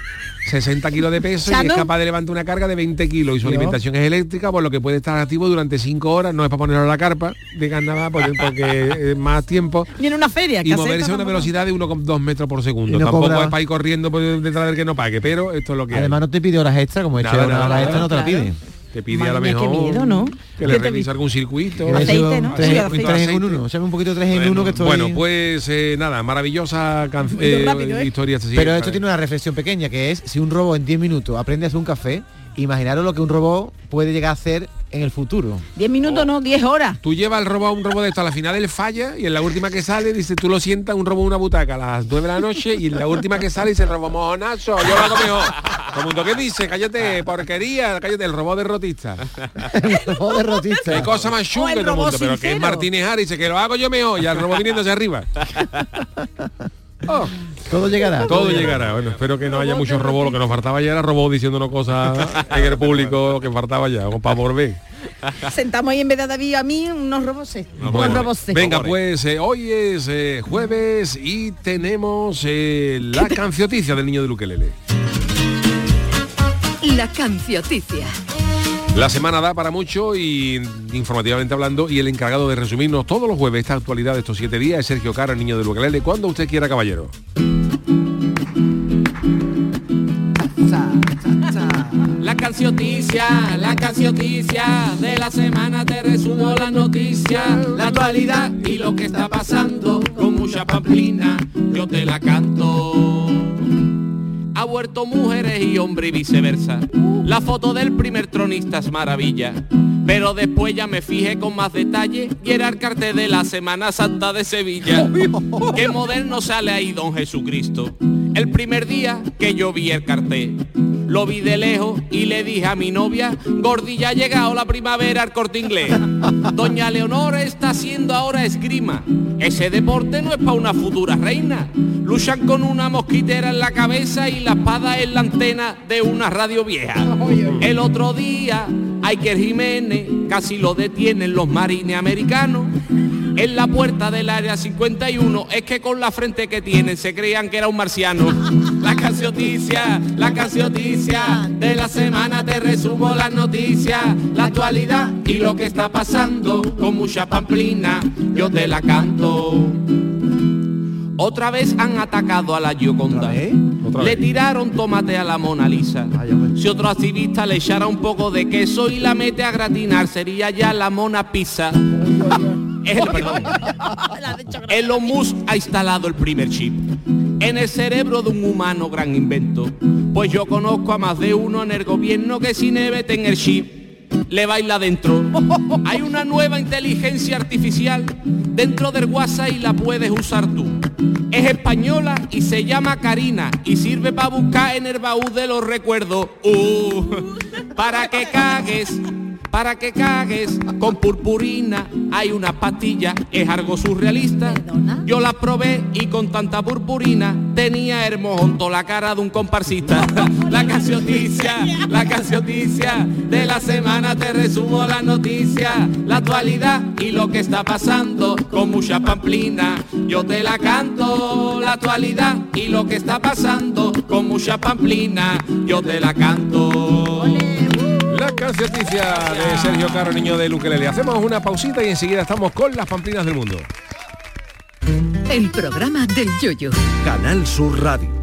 60 kilos de peso y es capaz de levantar una carga de 20 kilos y su alimentación es eléctrica, por lo que puede estar activo durante 5 horas, no es para ponerlo a la carpa de carnaval porque, porque es más tiempo. Ni en una feria. Y moverse a una velocidad de 1,2 metros por segundo. Y no Tampoco cobra- es para ir corriendo por detrás del que no pague, pero esto es lo que Además no te pide horas extra, como he hecho Nada, una nada, hora nada, extra no te la claro. Te pide Madre a lo mía, qué mejor miedo, ¿no? que le ¿Qué te revise algún circuito. Que Aceite, eso, ¿no? Tres, Sí, un aceite. tres en uno. Échame un poquito tres en Bueno, uno que estoy... Bueno, pues eh, nada, maravillosa eh, rápido, ¿eh? historia. esta, sí, Pero esto tiene una reflexión pequeña, que es si un robot en 10 minutos aprende a hacer un café, imaginaros lo que un robot puede llegar a hacer en el futuro. 10 minutos, no, 10 horas. Tú llevas el robot a un robot de esto, a la final él falla y en la última que sale dice tú lo sientas un robot en una butaca a las 9 de la noche y en la última que sale dice el robot mojonazo, yo lo hago mejor. Todo el mundo que dice, cállate, porquería, cállate, el robot derrotista. el robot derrotista. Qué cosa más chunga el del mundo, pero que es. Martínez Harris, dice que lo hago yo mejor y el robot viniendo hacia arriba. Oh, Todo llegará. todo llegará. Bueno, espero que no haya muchos robots. Lo que nos faltaba ya era robot diciéndonos cosas en el público que faltaba ya, para volver. Sentamos ahí en vez de a David a mí unos robos. Unos Bueno, robos. venga, pues eh, hoy es eh, jueves y tenemos eh, la cancioticia del niño de Luquelele. La cancioticia. La semana da para mucho y informativamente hablando y el encargado de resumirnos todos los jueves esta actualidad de estos siete días es Sergio Caro, el niño de Luquelele. Cuando usted quiera, caballero. La cancioticia, la cancioticia de la semana te resumo la noticia, la actualidad y lo que está pasando con mucha pamplina, yo te la canto. Ha vuelto mujeres y hombres y viceversa. La foto del primer tronista es maravilla. Pero después ya me fijé con más detalle y era el cartel de la Semana Santa de Sevilla. Qué moderno sale ahí don Jesucristo. El primer día que yo vi el cartel. Lo vi de lejos y le dije a mi novia, Gordilla ha llegado la primavera al corte inglés. Doña Leonora está haciendo ahora esgrima. Ese deporte no es para una futura reina. Luchan con una mosquitera en la cabeza y la espada en la antena de una radio vieja. El otro día, Iker Jiménez casi lo detienen los marines americanos. En la puerta del área 51 es que con la frente que tienen se creían que era un marciano. La cancioticia, la cancioticia de la semana te resumo las noticias, la actualidad y lo que está pasando con mucha pamplina, yo te la canto. Otra vez han atacado a la Gioconda. ¿Otra Le tiraron tomate a la Mona Lisa. Si otro activista le echara un poco de queso y la mete a gratinar, sería ya la Mona Pizza. El, perdón. Elon Musk ha instalado el primer chip en el cerebro de un humano gran invento. Pues yo conozco a más de uno en el gobierno que si ne meten el chip le baila dentro. Hay una nueva inteligencia artificial dentro del WhatsApp y la puedes usar tú. Es española y se llama Karina y sirve para buscar en el baúl de los recuerdos. Uh, para que cagues, para que cagues con purpurina. Hay una pastilla, es algo surrealista. Yo la probé y con tanta purpurina tenía hermosón toda la cara de un comparsista. La cancioticia, la cancioticia de la semana te resumo la noticia, la actualidad y lo que está pasando con mucha pamplina. Yo te la canto, la actualidad y lo que está pasando con mucha pamplina. Yo te la canto. Cancioticia de Sergio Caro, niño de Luquelele. Hacemos una pausita y enseguida estamos con las pamplinas del mundo. El programa del yoyo. Canal Sur Radio.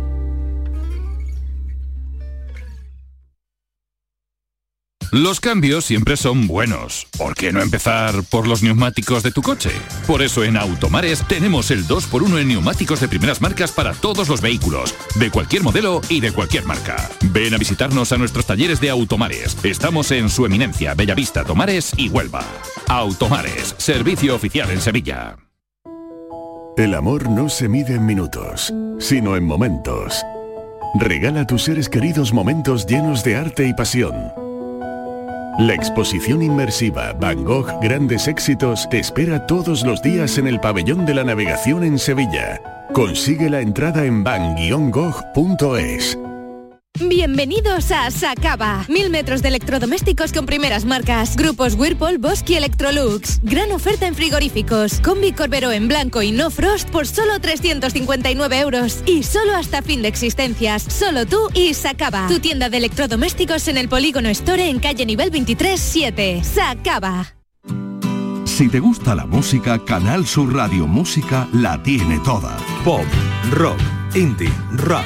Los cambios siempre son buenos. ¿Por qué no empezar por los neumáticos de tu coche? Por eso en Automares tenemos el 2x1 en neumáticos de primeras marcas para todos los vehículos, de cualquier modelo y de cualquier marca. Ven a visitarnos a nuestros talleres de Automares. Estamos en su eminencia, Bellavista, Tomares y Huelva. Automares, servicio oficial en Sevilla. El amor no se mide en minutos, sino en momentos. Regala a tus seres queridos momentos llenos de arte y pasión. La exposición inmersiva Van Gogh Grandes Éxitos te espera todos los días en el Pabellón de la Navegación en Sevilla. Consigue la entrada en van-gogh.es. Bienvenidos a Sacaba. Mil metros de electrodomésticos con primeras marcas. Grupos Whirlpool, Bosque y Electrolux. Gran oferta en frigoríficos. Combi Corbero en blanco y no frost por solo 359 euros. Y solo hasta fin de existencias. Solo tú y Sacaba. Tu tienda de electrodomésticos en el Polígono Store en calle nivel 23 7. Sacaba. Si te gusta la música, Canal Sur Radio Música la tiene toda. Pop, rock, indie, rap,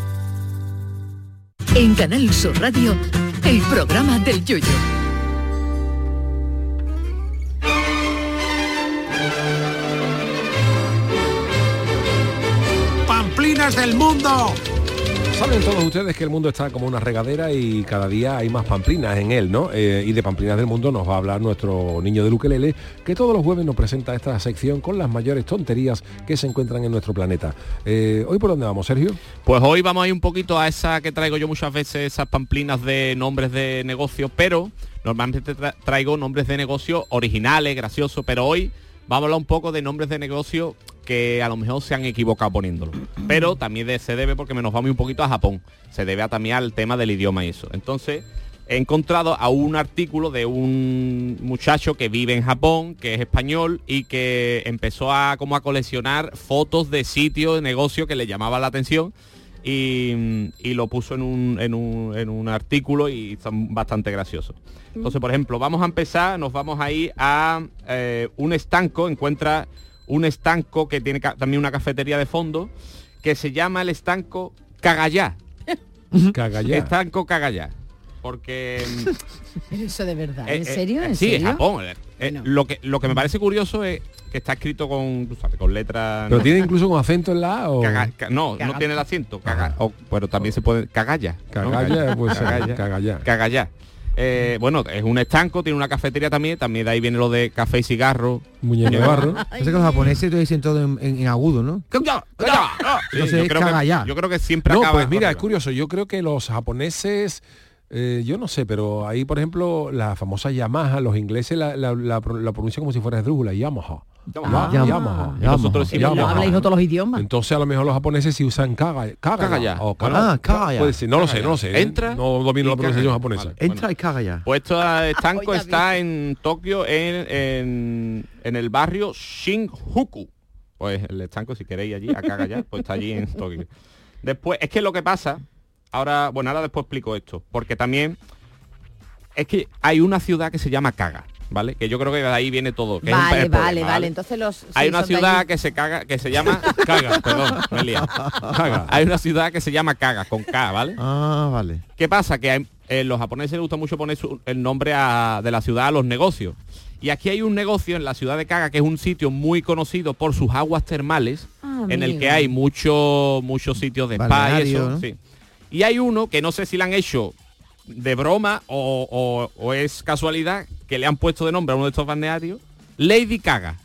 En Canal Sur Radio, el programa del Yoyo. ¡Pamplinas del mundo! Saben todos ustedes que el mundo está como una regadera y cada día hay más pamplinas en él, ¿no? Eh, y de pamplinas del mundo nos va a hablar nuestro niño de Luquelele, que todos los jueves nos presenta esta sección con las mayores tonterías que se encuentran en nuestro planeta. Eh, ¿Hoy por dónde vamos, Sergio? Pues hoy vamos a ir un poquito a esa que traigo yo muchas veces, esas pamplinas de nombres de negocio, pero normalmente tra- traigo nombres de negocio originales, graciosos, pero hoy vamos a hablar un poco de nombres de negocio que a lo mejor se han equivocado poniéndolo. Pero también se debe porque me nos vamos un poquito a Japón. Se debe a también al tema del idioma y eso. Entonces, he encontrado a un artículo de un muchacho que vive en Japón, que es español y que empezó a como a coleccionar fotos de sitios, de negocios que le llamaban la atención y, y lo puso en un, en, un, en un artículo y son bastante graciosos. Entonces, por ejemplo, vamos a empezar, nos vamos a ir a eh, un estanco, encuentra un estanco que tiene también una cafetería de fondo, que se llama el estanco Cagayá. Cagayá. Estanco Cagayá. Porque... Pero eso de verdad, eh, ¿en eh, serio? eh, ¿En sí, serio? en Japón. Eh, lo, que, lo que me parece curioso es que está escrito con, sabes, con letras... ¿Pero tiene incluso un acento en la A o...? Caga- ca- no, no tiene el acento. Caga- o- pero también se puede... Cagalla. ¿no? Cagalla, pues, cagalla. Cagalla. Eh, bueno, es un estanco, tiene una cafetería también, también de ahí viene lo de café y cigarro. Muñeco de barro. Parece que los japoneses te dicen todo en, en- en agudo, ¿no? Sí, Entonces yo, creo que, cagallá. yo creo que siempre No, acaba pues mira, es curioso. Yo creo que los japoneses, eh, yo no sé, pero ahí, por ejemplo, la famosa Yamaha, los ingleses la, la, la pro- la pronuncian como si fuera esdrújula, Yamaha. Yamaha. Ya- Yamaha. Y nosotros decimos los idiomas. Entonces a lo mejor los japoneses sí usan caga, caga, Cagaya. o Bueno, caga- ah. Puede ser, no lo sé, no lo sé. ¿eh? Entra No domino la pronunciación japonesa. Vale. Entra y caga ya. Pues este estanco está en Tokio, en, en, en el barrio Shinjuku. Pues el estanco, si queréis allí, a Cagaya, pues está allí en Tokio. Después, es que lo que pasa, ahora, bueno, ahora después explico esto, porque también es que hay una ciudad que se llama Kaga, ¿vale? Que yo creo que de ahí viene todo. que es un- Vale, vale, problema, vale. Entonces los... hay sí, una ciudad allí. que se caga, que se llama Caga, perdón, me he liado. Caga. Hay una ciudad que se llama Caga, con K, ¿vale? Ah, vale. ¿Qué pasa? Que hay- eh, los japoneses les gusta mucho poner su- el nombre a- de la ciudad a los negocios. Y aquí hay un negocio en la ciudad de Caga que es un sitio muy conocido por sus aguas termales, Ah, en el que hay muchos muchos sitios de spa y eso. ¿no? sí. Y hay uno que no sé si le han hecho de broma o, o- o es casualidad que le han puesto de nombre a uno de estos balnearios Lady Caga.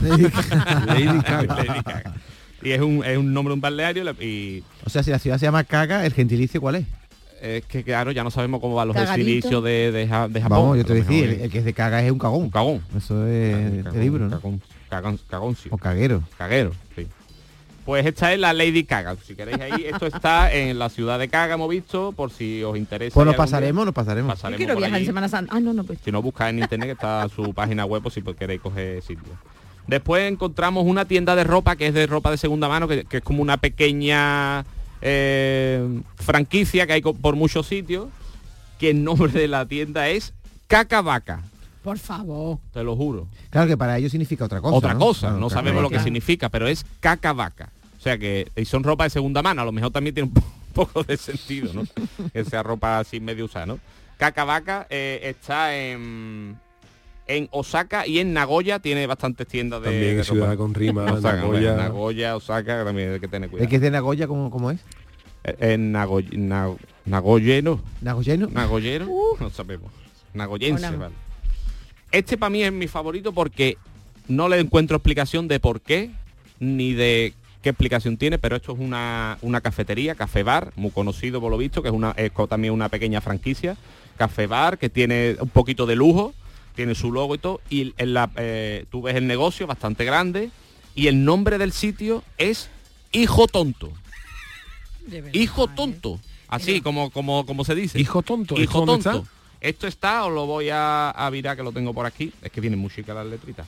Lady Caga. Lady Caga. Y es un, es un nombre de un balneario y O sea, si la ciudad se llama Caga, ¿el gentilicio cuál es? es que claro, ya no sabemos cómo van los gentilicios de, de, Ja- de Japón. Vamos, yo te A lo decía, mejor el, el que es de Caga es un cagón. Un cagón. Eso es Cagón, de libro, ¿no? cagón, cagón- cagoncio. O caguero. Caguero, sí. Pues esta es la Lady Caga. Si queréis ahí, esto está en la ciudad de Caga, hemos visto, por si os interesa. Pues nos pasaremos, nos pasaremos. Yo quiero viajar en. Semana Santa. Ah, no, no, pues. Si no buscáis en internet, que está su página web, por si queréis coger sitio. Después encontramos una tienda de ropa que es de ropa de segunda mano, que, que es como una pequeña eh, franquicia que hay por muchos sitios, que el nombre de la tienda es Caca Vaca, Por favor. te lo juro. Claro que para ellos significa otra cosa. otra ¿no? cosa, Claro, no sabemos lo que significa, pero es Caca Vaca. O sea que y son ropa de segunda mano, a lo mejor también tiene un po- poco de sentido, ¿no? que sea ropa así medio usada, ¿no? Caca Vaca eh, está en en Osaka y en Nagoya tiene bastantes tiendas de, También de ciudad ropa. con rima, Osaka, Nagoya. Osaka, también hay que tener ¿El cuidado. que es de Nagoya cómo, cómo es? Eh, En Nagoya, Na- Nagoyeno, ¿Nagoyeno? Nagoyero, no sabemos. Nagoyense, Hola. vale. Este para mí es mi favorito porque no le encuentro explicación de por qué, ni de qué explicación tiene, pero esto es una, una cafetería, Café Bar, muy conocido por lo visto, que es, una, es también una pequeña franquicia, Café Bar, que tiene un poquito de lujo, tiene su logo y todo, y en la, eh, tú ves el negocio bastante grande, y el nombre del sitio es Hijo Tonto. Hijo Tonto. Así como, como, como se dice. Hijo tonto. ¿esto Hijo tonto. está? Esto está, os lo voy a, a virar que lo tengo por aquí. Es que viene música las letritas.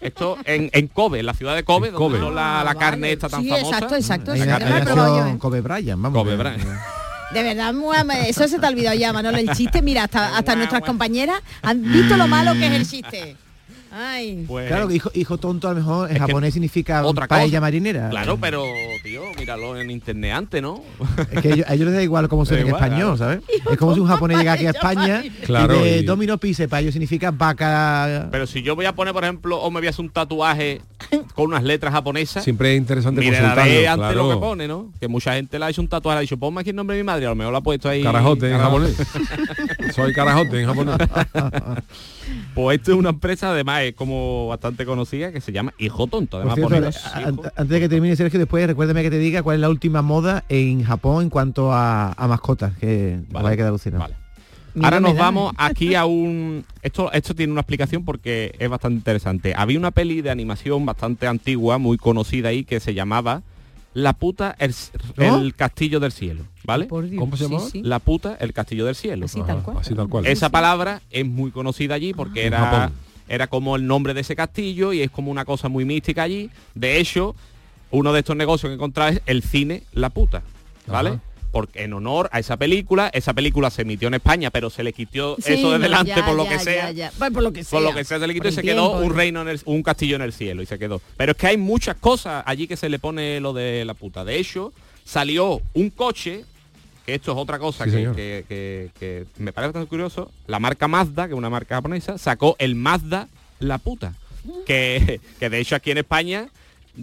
Esto en, en Kobe, en la ciudad de Kobe, En donde Kobe. son la, la Ah, carne vale. esta tan Sí, famosa. exacto, exacto. Sí, la yo, nació ¿eh? Kobe Bryant, vamos. Kobe eh, Bryant. De verdad, muy eso se te ha olvidado ya, Manolo, el chiste. Mira, hasta, hasta nuestras compañeras han visto lo malo que es el chiste. Ay. Pues, Claro, hijo, hijo tonto a lo mejor en japonés significa otra paella cosa. marinera. Claro, pero, tío, míralo en internet antes, ¿no? Es que a ellos, a ellos les da igual cómo se en español, claro. ¿sabes? Es como si un japonés llega aquí a España Claro, y de y- Domino ellos significa vaca... Pero si yo voy a poner, por ejemplo, o me voy a hacer un tatuaje con unas letras japonesas, Siempre es interesante miraré consultarlo, antes lo que pone, ¿no? Que mucha gente le ha hecho un tatuaje, le ha dicho, ponme aquí el nombre de mi madre, a lo mejor lo ha puesto ahí. Carajote en japonés. Soy carajote en japonés. Pues esto es una empresa, además, es como bastante conocida, que se llama Hijo Tonto. Por Además, cierto, antes de que termine Sergio, después recuérdame que te diga cuál es la última moda en Japón en cuanto a, a mascotas, que nos vaya a quedar alucinado. Vale. Ahora nos vamos aquí a un... Esto, esto tiene una explicación porque es bastante interesante. Había una peli de animación bastante antigua, muy conocida ahí, que se llamaba La puta, el, ¿No? el castillo del cielo, ¿vale? Por Dios, ¿Cómo se sí, sí. La puta, el castillo del cielo. Así tal cual. Así tal cual. Esa palabra es muy conocida allí porque En era, Japón. era como el nombre de ese castillo y es como una cosa muy mística allí. De hecho, uno de estos negocios que he encontrado es el cine La Puta, ¿vale? Ajá. Porque en honor a esa película, esa película se emitió en España, pero se le quitó Sí, eso de delante ya, por lo ya, que ya, sea. ya. Bueno, por lo que sea. Por lo que sea se le quitó Por y se quedó un reino en el, un castillo en el cielo y se quedó. Pero es que hay muchas cosas allí que se le pone lo de la puta. De hecho, salió un coche, que esto es otra cosa Sí, que, que- que- que me parece bastante curioso. La marca Mazda, que es una marca japonesa, sacó el Mazda la puta. Que, que de hecho aquí en España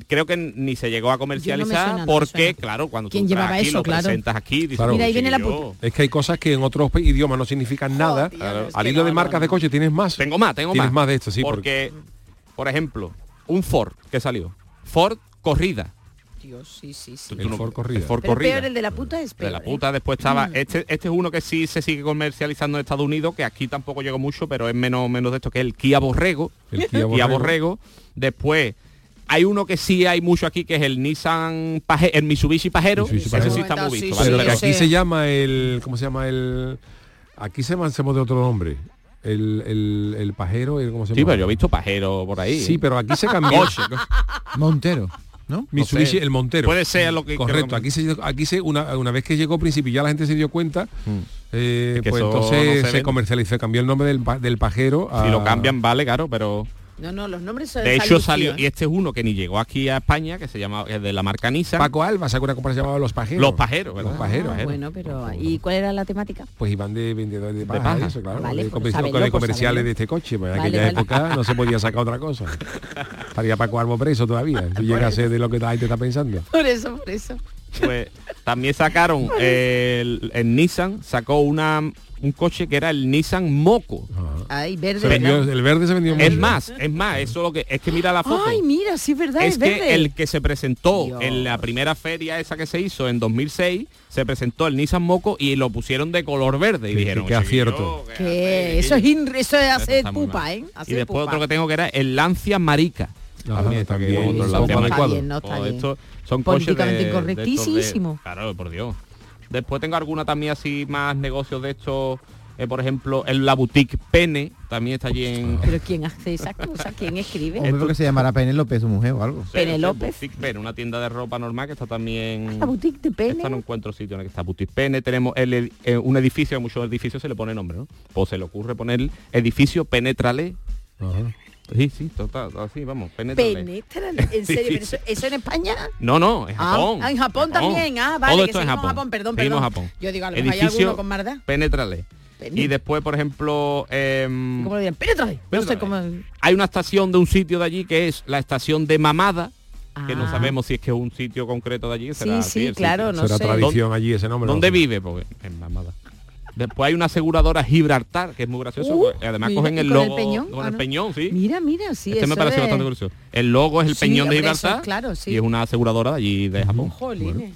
creo que ni se llegó a comercializar no porque, claro, cuando ¿Quién tú llevaba aquí, eso? lo Claro. presentas aquí, dices, Claro. Mira, ahí "Sí, viene la yo puta". Es que hay cosas que en otros idiomas no significan nada. tío, Claro. es Al hilo no, de marcas no. de coche tienes más. Tengo más, tengo Tienes más. más de esto, sí, Porque, por ejemplo, un Ford que salió. Ford corrida. Dios, sí, sí, sí. El no- Ford corrida. el Ford Pero corrida. peor el de la puta es peor. de la ¿eh? puta. Después estaba. Este, este es uno que sí se sigue comercializando en Estados Unidos, que aquí tampoco llegó mucho, pero es menos, menos de esto, que es el Kia Borrego. El Kia Borrego. Borrego. Después. Hay uno que sí hay mucho aquí, que es el Nissan Paje- el Mitsubishi Pajero. Mitsubishi Ese Pajero. sí está muy Sí, visto. sí, Pero ¿vale? que yo aquí sé. se llama el... ¿Cómo se llama el...? Aquí se llama de otro nombre. El, el, el pajero, el, ¿cómo se llama? Sí, pero yo he visto Pajero por ahí. Sí, ¿eh? pero aquí se cambió. Montero, ¿no? Mitsubishi, No sé. el Montero. Puede ser lo que... Correcto, aquí se aquí se una, una vez que llegó Principio y ya la gente se dio cuenta, eh, Es que pues entonces no se se, comercializó, cambió el nombre del, del pajero a- Si lo cambian, vale, claro, pero... No, no, los nombres son De hecho salió, y este es uno que ni llegó aquí a España, que se llama, es de la marca Nissan. Paco Alba sacó una compañía llamada Los Pajeros. Los Pajeros, ¿verdad? Los Pajeros. Ah, bueno, pero ¿y cuál era la temática? Pues iban de vendedores de paja, paja. eso, claro. Vale, de, pues de pues comerciales de este coche. Pues en Vale, aquella vale. época no se podía sacar otra cosa. Estaría Paco Albo preso todavía. Si llegase de lo que la gente está pensando. Por eso, por eso. Pues también sacaron el, el Nissan, sacó una un coche que era el Nissan Moco. Ay, verde. Se vendió- ¿verdad? el verde se vendió Es mucho. más, es más, eso lo que es que mira la foto. Ay, mira, sí es verdad, es, es que verde. el que se presentó Dios. en la primera feria esa que se hizo en 2006, se presentó el Nissan Moco y lo pusieron de color verde y Sí, dijeron, sí, qué "Chiquillo, acierto". que que eso es, in- eso es hacer pupa. ¿eh? Y después pupa. otro que tengo que era el Lancia Marica. También también, otro no bien, no esto son Políticamente de estos de- incorrectísimo. Claro, por Dios. Después tengo alguna también así más negocios de estos, eh, por ejemplo, en la boutique Pene, también está allí en... Pero ¿quién hace esas cosas? ¿Quién escribe? Hombre, porque se llamará Penélope, su mujer o algo. Sí, Penélope. Boutique Pene, una tienda de ropa normal que está también... La boutique de Pene. Esta no encuentro sitio en el que está Boutique Pene. Tenemos el, eh, un edificio, a muchos edificios se le pone nombre, ¿no? O se le ocurre poner edificio Penetrale. Sí, sí, total, así, vamos, Penetrale. Penétrale. ¿En serio? Sí, ¿Pero eso, eso en España? No, no, en Ah, Japón. ah, en Japón también. Ah, vale, Todo que esto en seguimos Japón. Japón, perdón, perdón. Japón. Yo digo, a lo mejor hay Edificio alguno con Marda. Penetrale. Pene- Y después, por ejemplo, em, ¿Cómo lo dirán? Penétrale. No sé cómo... hay una estación de un sitio de allí que es la estación de Mamada, que no Ah. sabemos si es que es un sitio concreto de allí. Será Sí, sí, claro, no Será sé. tradición ¿Dó- allí ese nombre, ¿Dónde no vive? Porque en Mamada. Después hay una aseguradora Gibraltar, que es muy gracioso. Uh, además mira, cogen ¿y el con el logo peñón? con Ah, el no. peñón, sí. Mira, mira, sí, este me pareció es- bastante curioso. El logo es el Sí, peñón de eso Gibraltar claro, sí. y es una aseguradora de allí de Japón. Jolines.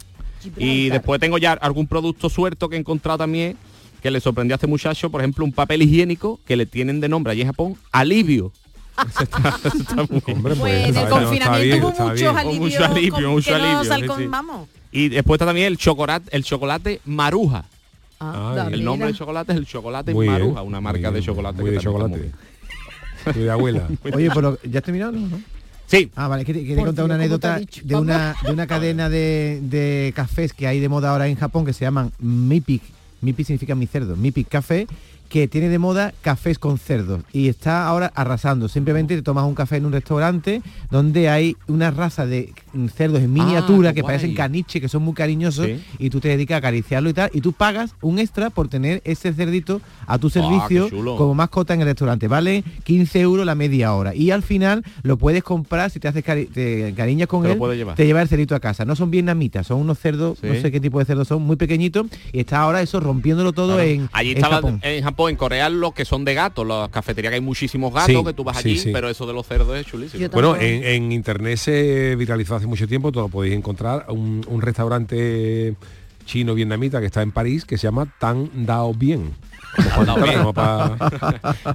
Y después tengo ya algún producto suelto que he encontrado también que le sorprendió a este muchacho, por ejemplo, un papel higiénico que le tienen de nombre allí en Japón, alivio. Ese está- ese está muy bien. Hombre, Pues en el confinamiento hubo muchos alivios. mucho alivio, con- mucho no sí, sí. Vamos. Y después está también el chocolate, el chocolate Maruja. Ah, el nombre del chocolate es el chocolate Muy bien, Maruja, una marca de chocolate. muy que de chocolate. muy de abuela. Oye, pero ¿ya has terminado? No. Sí. Ah, vale, quería, contar una Dios, ¿cómo te ha anécdota de una, de una cadena de, de cafés que hay de moda ahora en Japón que se llaman Mipik. Mipik significa mi cerdo. Mipik Café que tiene de moda cafés con cerdos y está ahora arrasando. Simplemente te tomas un café en un restaurante donde hay una raza de cerdos en miniatura qué que guay. parecen caniche, que son muy cariñosos Sí. y tú te dedicas a acariciarlo y tal y tú pagas un extra por tener ese cerdito a tu Ah, servicio chulo. como mascota en el restaurante. Vale 15 euros la media hora y al final lo puedes comprar si te haces cari- te cariñas con Te él, te lleva el cerdito a casa. No son vietnamitas, son unos cerdos, Sí. no sé qué tipo de cerdos son, muy pequeñitos y está ahora eso rompiéndolo todo Claro. en, allí en Japón. en Japón, en Corea, los que son de gatos, las cafeterías que hay muchísimos gatos Sí, que tú vas sí, allí, sí. pero eso de los cerdos es chulísimo. Bueno, en, en internet se viralizó hace mucho tiempo, todo lo podéis encontrar, un, un restaurante chino vietnamita que está en París que se llama Tan Dao Bien. Como Bien. como pa-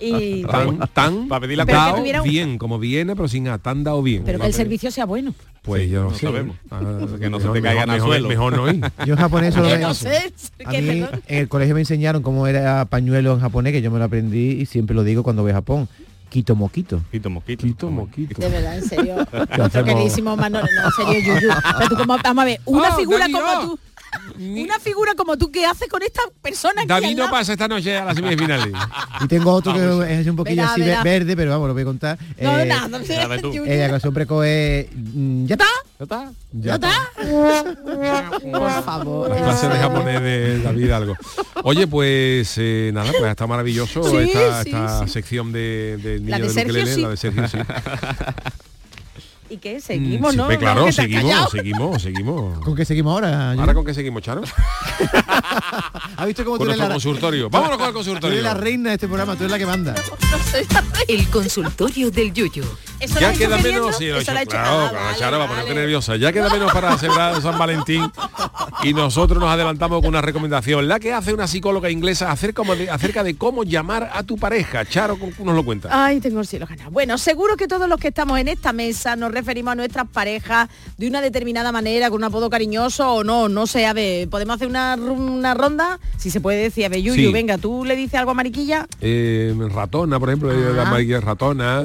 Y- tan, tan Para pedir la Pero que Dao tuviera un- bien, como viene, pero sin a, tan Dao bien. Pero que el servicio sea bueno. Pues yo no, no sé. sabemos. Ah, Que no se mejor- te caigan al mejor, suelo. Mejor no ir. Yo en japonés solo no sé, A mí en el colegio me enseñaron cómo era pañuelo en japonés, que yo me lo aprendí y siempre lo digo cuando voy a Japón. Quito moquito. Quito moquito. Quito moquito. De verdad, en serio. Nuestro queridísimo Manolo, no, en serio, Yuyu. Pero tú como- vamos a ver, una Oh, figura como tú. Una figura como tú, ¿qué haces con esta persona aquí David no pasa esta noche a las semifinales. Y tengo otro que es un poquillo Verá, así verá. verde, pero vamos, lo voy a contar. No, Eh, nada, no sé, eh, la canción precoz es... mm, ¿Ya está? ¿Ya está? ¿Ya está? Por favor. La clase de japonés de David algo. Oye, pues eh, nada, pues está maravilloso Sí, esta, sí, esta sí. sección de, del La niño de del Sergio, ukelele, sí. la de Sergio, sí. ¿Y qué? Seguimos, Mm, ¿no? sí, No, claro, has seguimos, seguimos, seguimos. ¿Con qué seguimos ahora? ¿Ahora Yuyu? con qué seguimos, Charo? ¿Has visto cómo Con tú eres nuestro la, consultorio. Vámonos con el tú eres consultorio. la reina de este programa? Tú eres la que manda. El consultorio del Yuyu. ¿Eso lo Ya queda menos, sí, lo he hecho, hecho. claro, Ah, claro, vale, Charo, va a vale. ponerte nerviosa. Ya queda menos para celebrar San Valentín y nosotros nos adelantamos con una recomendación, la que hace una psicóloga inglesa acerca de, acerca de cómo llamar a tu pareja. Charo, ¿cómo nos lo cuenta? Ay, tengo el cielo ganado. Bueno, seguro que todos los que estamos en esta mesa nos referimos a nuestras parejas de una determinada manera, con un apodo cariñoso o no, no sé, a ver, ¿podemos hacer una, una ronda? Si se puede decir, a ver, Yuyu, Sí. venga, ¿tú le dices algo a Mariquilla? Eh, ratona, por ejemplo, eh, la Ah. María ratona.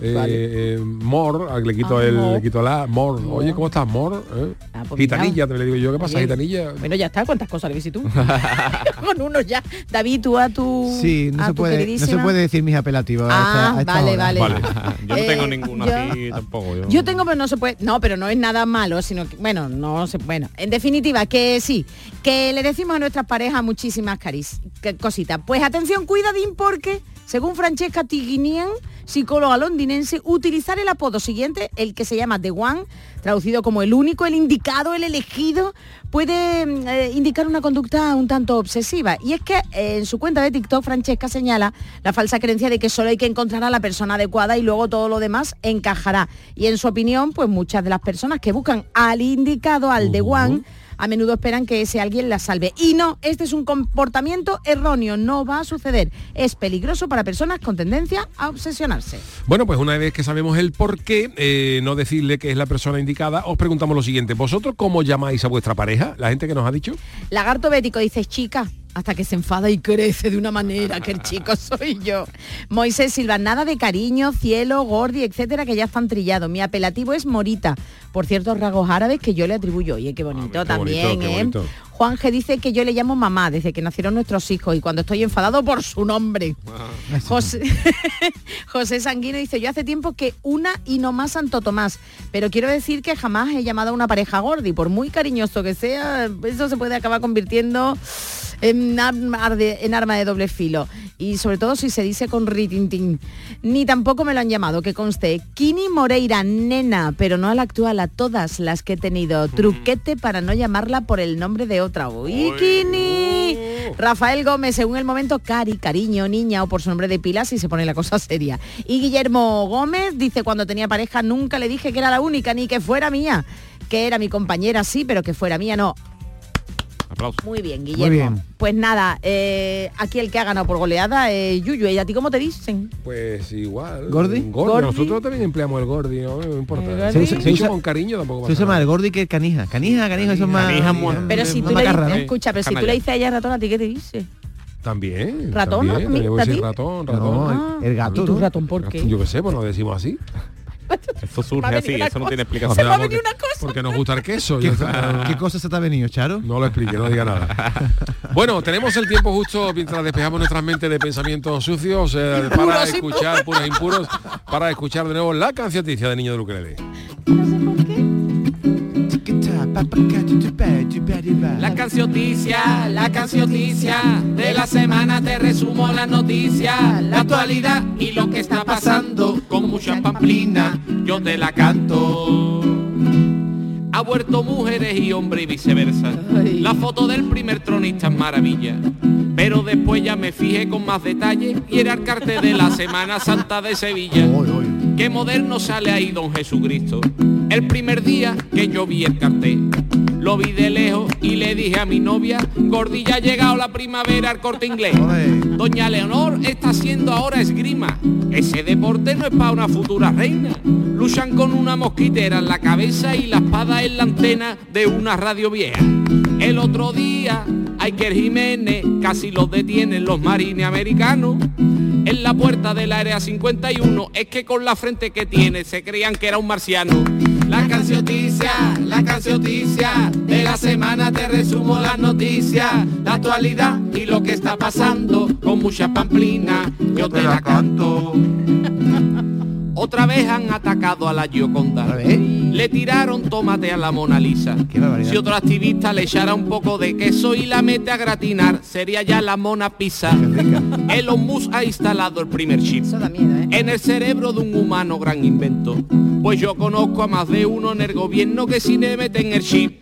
eh, vale. eh, mor, ah, le quito Ah, el, Mor. le quito la mor. Mor. Oye, ¿cómo estás, mor? Eh, Ah, pues gitanilla, mira. te le digo yo, ¿qué pasa, Oye, gitanilla? Bueno, ya está, ¿cuántas cosas le dices tú? con uno ya. David, tú a tu Sí, no a se, tu puede, no se puede decir mis apelativos. a Ah, esta- a esta vale, hora. vale. Vale. Yo no Eh, tengo ninguna yo- así tampoco. Yo, Yo tengo, pero no se puede. No, pero no es nada malo, sino que, bueno, no se. Bueno, en definitiva, que sí, que le decimos a nuestras parejas muchísimas caris, que- cositas. Pues atención, cuidadín, porque según Francesca Tiginian, psicóloga londinense, utilizar el apodo siguiente, el que se llama The One, traducido como el único, el indicado, el elegido, puede mm, eh, indicar una conducta un tanto obsesiva. Y es que eh, en su cuenta de TikTok, Francesca señala la falsa creencia de que solo hay que encontrar a la persona adecuada y luego todo lo demás encajará. Y en su opinión, pues muchas de las personas que buscan al indicado, al The One, a menudo esperan que ese alguien las salve. Y no, este es un comportamiento erróneo, no va a suceder. Es peligroso para personas con tendencia a obsesionarse. Bueno, pues una vez que sabemos el por qué, eh, no decirle que es la persona indicada, os preguntamos lo siguiente. ¿Vosotros cómo llamáis a vuestra pareja? La gente que nos ha dicho. Lagarto Bético dice, chica, hasta que se enfada y crece de una manera que el chico soy yo. Moisés Silva, nada de cariño, cielo, gordi, etcétera, que ya están trillados. Mi apelativo es Morita. Por ciertos rasgos árabes que yo le atribuyo. Oye, qué bonito Ah, qué también, bonito, qué ¿eh? bonito. Juan G dice que yo le llamo mamá desde que nacieron nuestros hijos y cuando estoy enfadado por su nombre. José, José Sanguino dice, yo hace tiempo que una y no más Santo Tomás, pero quiero decir que jamás he llamado a una pareja gordi, por muy cariñoso que sea, eso se puede acabar convirtiendo en arma de, en arma de doble filo. Y sobre todo si se dice con ritintín. Ni tampoco me lo han llamado, que conste. Kini Moreira, nena, pero no a la actual, a todas las que he tenido. Truquete para no llamarla por el nombre de otra. ¡Uy, Kini! Rafael Gómez, según el momento, cari, cariño, niña o por su nombre de pila si se pone la cosa seria. Y Guillermo Gómez dice, cuando tenía pareja nunca le dije que era la única ni que fuera mía. Que era mi compañera, sí, pero que fuera mía, no. Aplausos. Muy bien, Guillermo. bien. Pues nada, eh, aquí el que ha ganado por goleada es Yuyu. ¿Y a ti cómo te dicen? Pues igual. ¿Gordi? Gordi. Nosotros también empleamos el gordi, no, no importa. El Se gordi. usa, se usa con cariño tampoco Se usa más el gordi que el canija. Canija, canija, eso es más... Canija, Pero si tú le dices, ¿no? escucha, pero si tú le dices a ella ratón, ¿a ti qué te dice? También. ¿Ratón, también, a ti? ratón, No, ratón. el, el gato, ¿Y tú ratón por qué? Yo qué sé, pues no decimos así. Eso surge así, eso no tiene explicación. Se me ha venido porque- una cosa. Porque nos gusta el queso. ¿Qué. ¿Qué cosa se te ha venido, Charo? No lo explique, no diga nada. Bueno, tenemos el tiempo justo mientras despejamos nuestras mentes de pensamientos sucios eh, para Impuros, escuchar, puros impuros, para escuchar de nuevo la cancioticia de Niño del Ukelele. La cancioticia, la cancioticia de la semana te resumo la noticia, la actualidad y lo que está pasando con mucha pamplina, yo te la canto. Ha vuelto mujeres y hombres y viceversa. La foto del primer tronista es maravilla. Pero después ya me fijé con más detalle y era el cartel de la Semana Santa de Sevilla. Qué moderno sale ahí don Jesucristo. El primer día que yo vi el cartel. Lo vi de lejos y le dije a mi novia, Gordilla ha llegado la primavera al corte inglés. Doña Leonor está haciendo ahora esgrima. Ese deporte no es para una futura reina. Luchan con una mosquitera en la cabeza y la espada en la antena de una radio vieja. El otro día, Iker Jiménez casi los detienen los marines americanos. En la puerta del área 51 es que con la frente que tiene se creían que era un marciano. La cancioticia, la cancioticia de la semana te resumo las noticias, la actualidad y lo que está pasando con mucha pamplina, yo te la canto. Otra vez han atacado a la Gioconda. Le tiraron tomate a la Mona Lisa. Si otro activista le echara un poco de queso y la mete a gratinar, sería ya la Mona Pizza. Elon Musk ha instalado el primer chip en el cerebro de un humano gran invento. Pues yo conozco a más de uno en el gobierno que si le meten el chip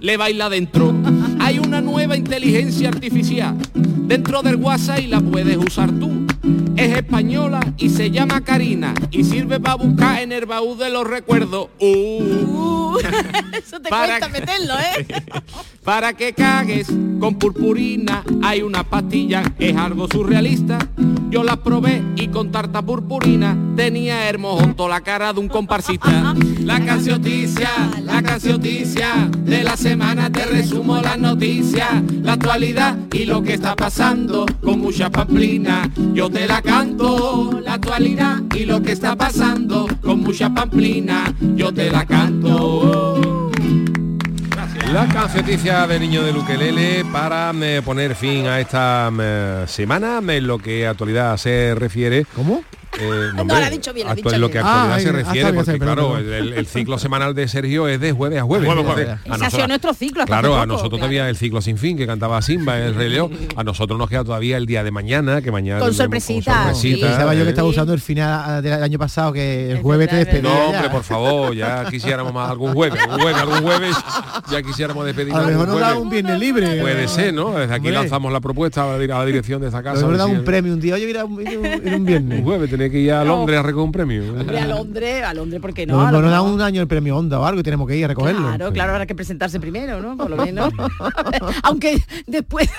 le baila dentro. Hay una nueva inteligencia artificial dentro del WhatsApp y la puedes usar tú. Es española y se llama Karina y sirve para buscar en el baúl de los recuerdos. Uh. Eso te Para cuesta que- meterlo, ¿eh? Para que cagues con purpurina hay una pastilla, es algo surrealista. Yo la probé y con tarta purpurina tenía hermojón toda la cara de un comparsista. La cancioticia, la cancioticia de la semana te resumo las noticias, la actualidad y lo que está pasando con mucha pamplina. Yo te la canto, la actualidad y lo que está pasando con mucha pamplina. Yo te la canto. La cancioticia de Niño del Ukelele para eh, poner fin a esta eh, semana en lo que actualidad se refiere. ¿Cómo? Eh, No, lo ha dicho bien, lo ha actu- dicho en lo bien. que a actualidad Ah, se refiere, ah, porque claro, el, el ciclo semanal de Sergio es de jueves a jueves. Jueves a ha sido nuestro ciclo. Claro, a nosotros claro. todavía el ciclo sin fin que cantaba Simba, el Rey León. A nosotros nos queda todavía el día de mañana, que mañana Con sorpresita, con sorpresita, sí. Pensaba yo que estaba usando el final del año pasado, que el Es jueves te. No, hombre, por favor, ya quisiéramos más algún jueves, algún jueves, algún jueves, ya quisiéramos despedirnos. A lo mejor nos da un viernes libre. Puede ser, ¿no? Desde aquí Hombre. lanzamos la propuesta a la, dirección de esta A lo casa. mejor a da un premio un día. Oye, mira, un, un- un viernes. Un jueves tiene que ir a No. Londres a recoger un premio. Hombre, a Londres, a Londres, ¿por qué no? No, lo no nos da un año el premio Onda o algo y tenemos que ir a recogerlo. Claro, claro, habrá que presentarse primero, ¿no? Por lo menos. Aunque después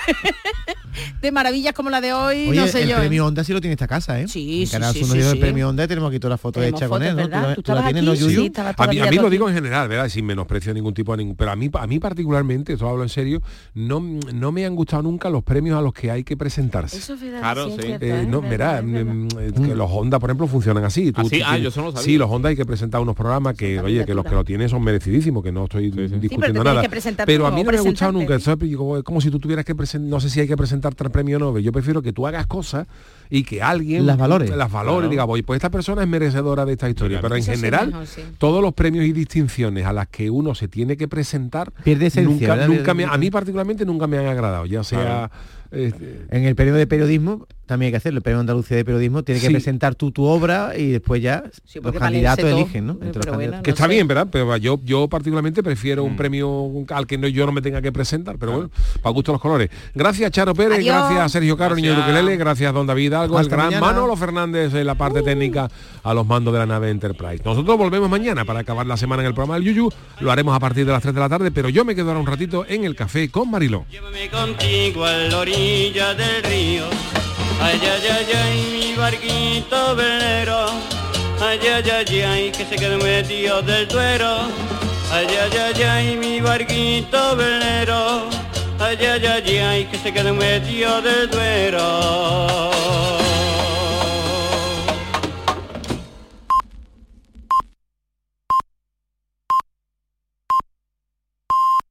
de maravillas como la de hoy, Oye, no sé el yo. ¿eh? premio Onda sí lo tiene esta casa, ¿eh? Sí, en sí, Canal sí, sí, el premio Onda y tenemos aquí toda la foto Tenemos hecha con fotos, él, ¿no? ¿verdad? ¿Tú la- ¿Tú tú la estabas tienes, no? Yuyu? A mí, a lo digo en general, ¿verdad? Sin menosprecio a ningún tipo, a ningún, pero a mí, a mí particularmente, eso hablo en serio, no, no me han gustado nunca los premios a los que hay que presentarse. Eso es verdad, Claro, sí, los Honda, por ejemplo, funcionan así. ¿Ah, sí? tú Ah, yo sabía. Sí, los Honda hay que presentar unos programas que, oye, que los que lo tienen son merecidísimos, que no estoy discutiendo nada. presentar Pero a mí no me ha gustado nunca. Eso es como- si tú tuvieras que presentar, no sé si hay que presentarte al premio Nobel. Yo prefiero que tú hagas cosas y que alguien Las valores. las valores Claro. diga, oye, pues esta persona es merecedora de esta historia. Pero en Eso sí, general, mejor, sí. todos los premios y distinciones a las que uno se tiene que presentar, Pierde esencia, nunca, nunca me- a mí particularmente nunca me han agradado. Ya sea este, En el premio de periodismo también hay que hacerlo. El premio de Andalucía de periodismo tiene que Sí. presentar tú tu obra y después ya los porque candidatos eligen, ¿no? Eh, Entre los candidatos. que está bien, ¿verdad? Pero yo, yo particularmente prefiero un premio al que no, yo no me tenga que presentar, pero bueno, para gusto los colores. Gracias, Charo Pérez, Adiós. gracias Sergio Caro, niño de Ukelele, gracias Don David Algo, el gran mañana. Manolo Fernández en la parte técnica a los mandos de la nave Enterprise. Nosotros volvemos mañana para acabar la semana en el programa del Yuyu, lo haremos a partir de las 3 de la tarde, pero yo me quedo ahora un ratito en el café con Mariló. Llévame contigo a la orilla del río. Ay, ay, ay, mi barquito velero. Ay, ay, ay, ay, que se quedó metido del duero. Ay, ay, ay, ay, mi barquito velero. Ay, ay, ay, ay, que se quedó metido del duero.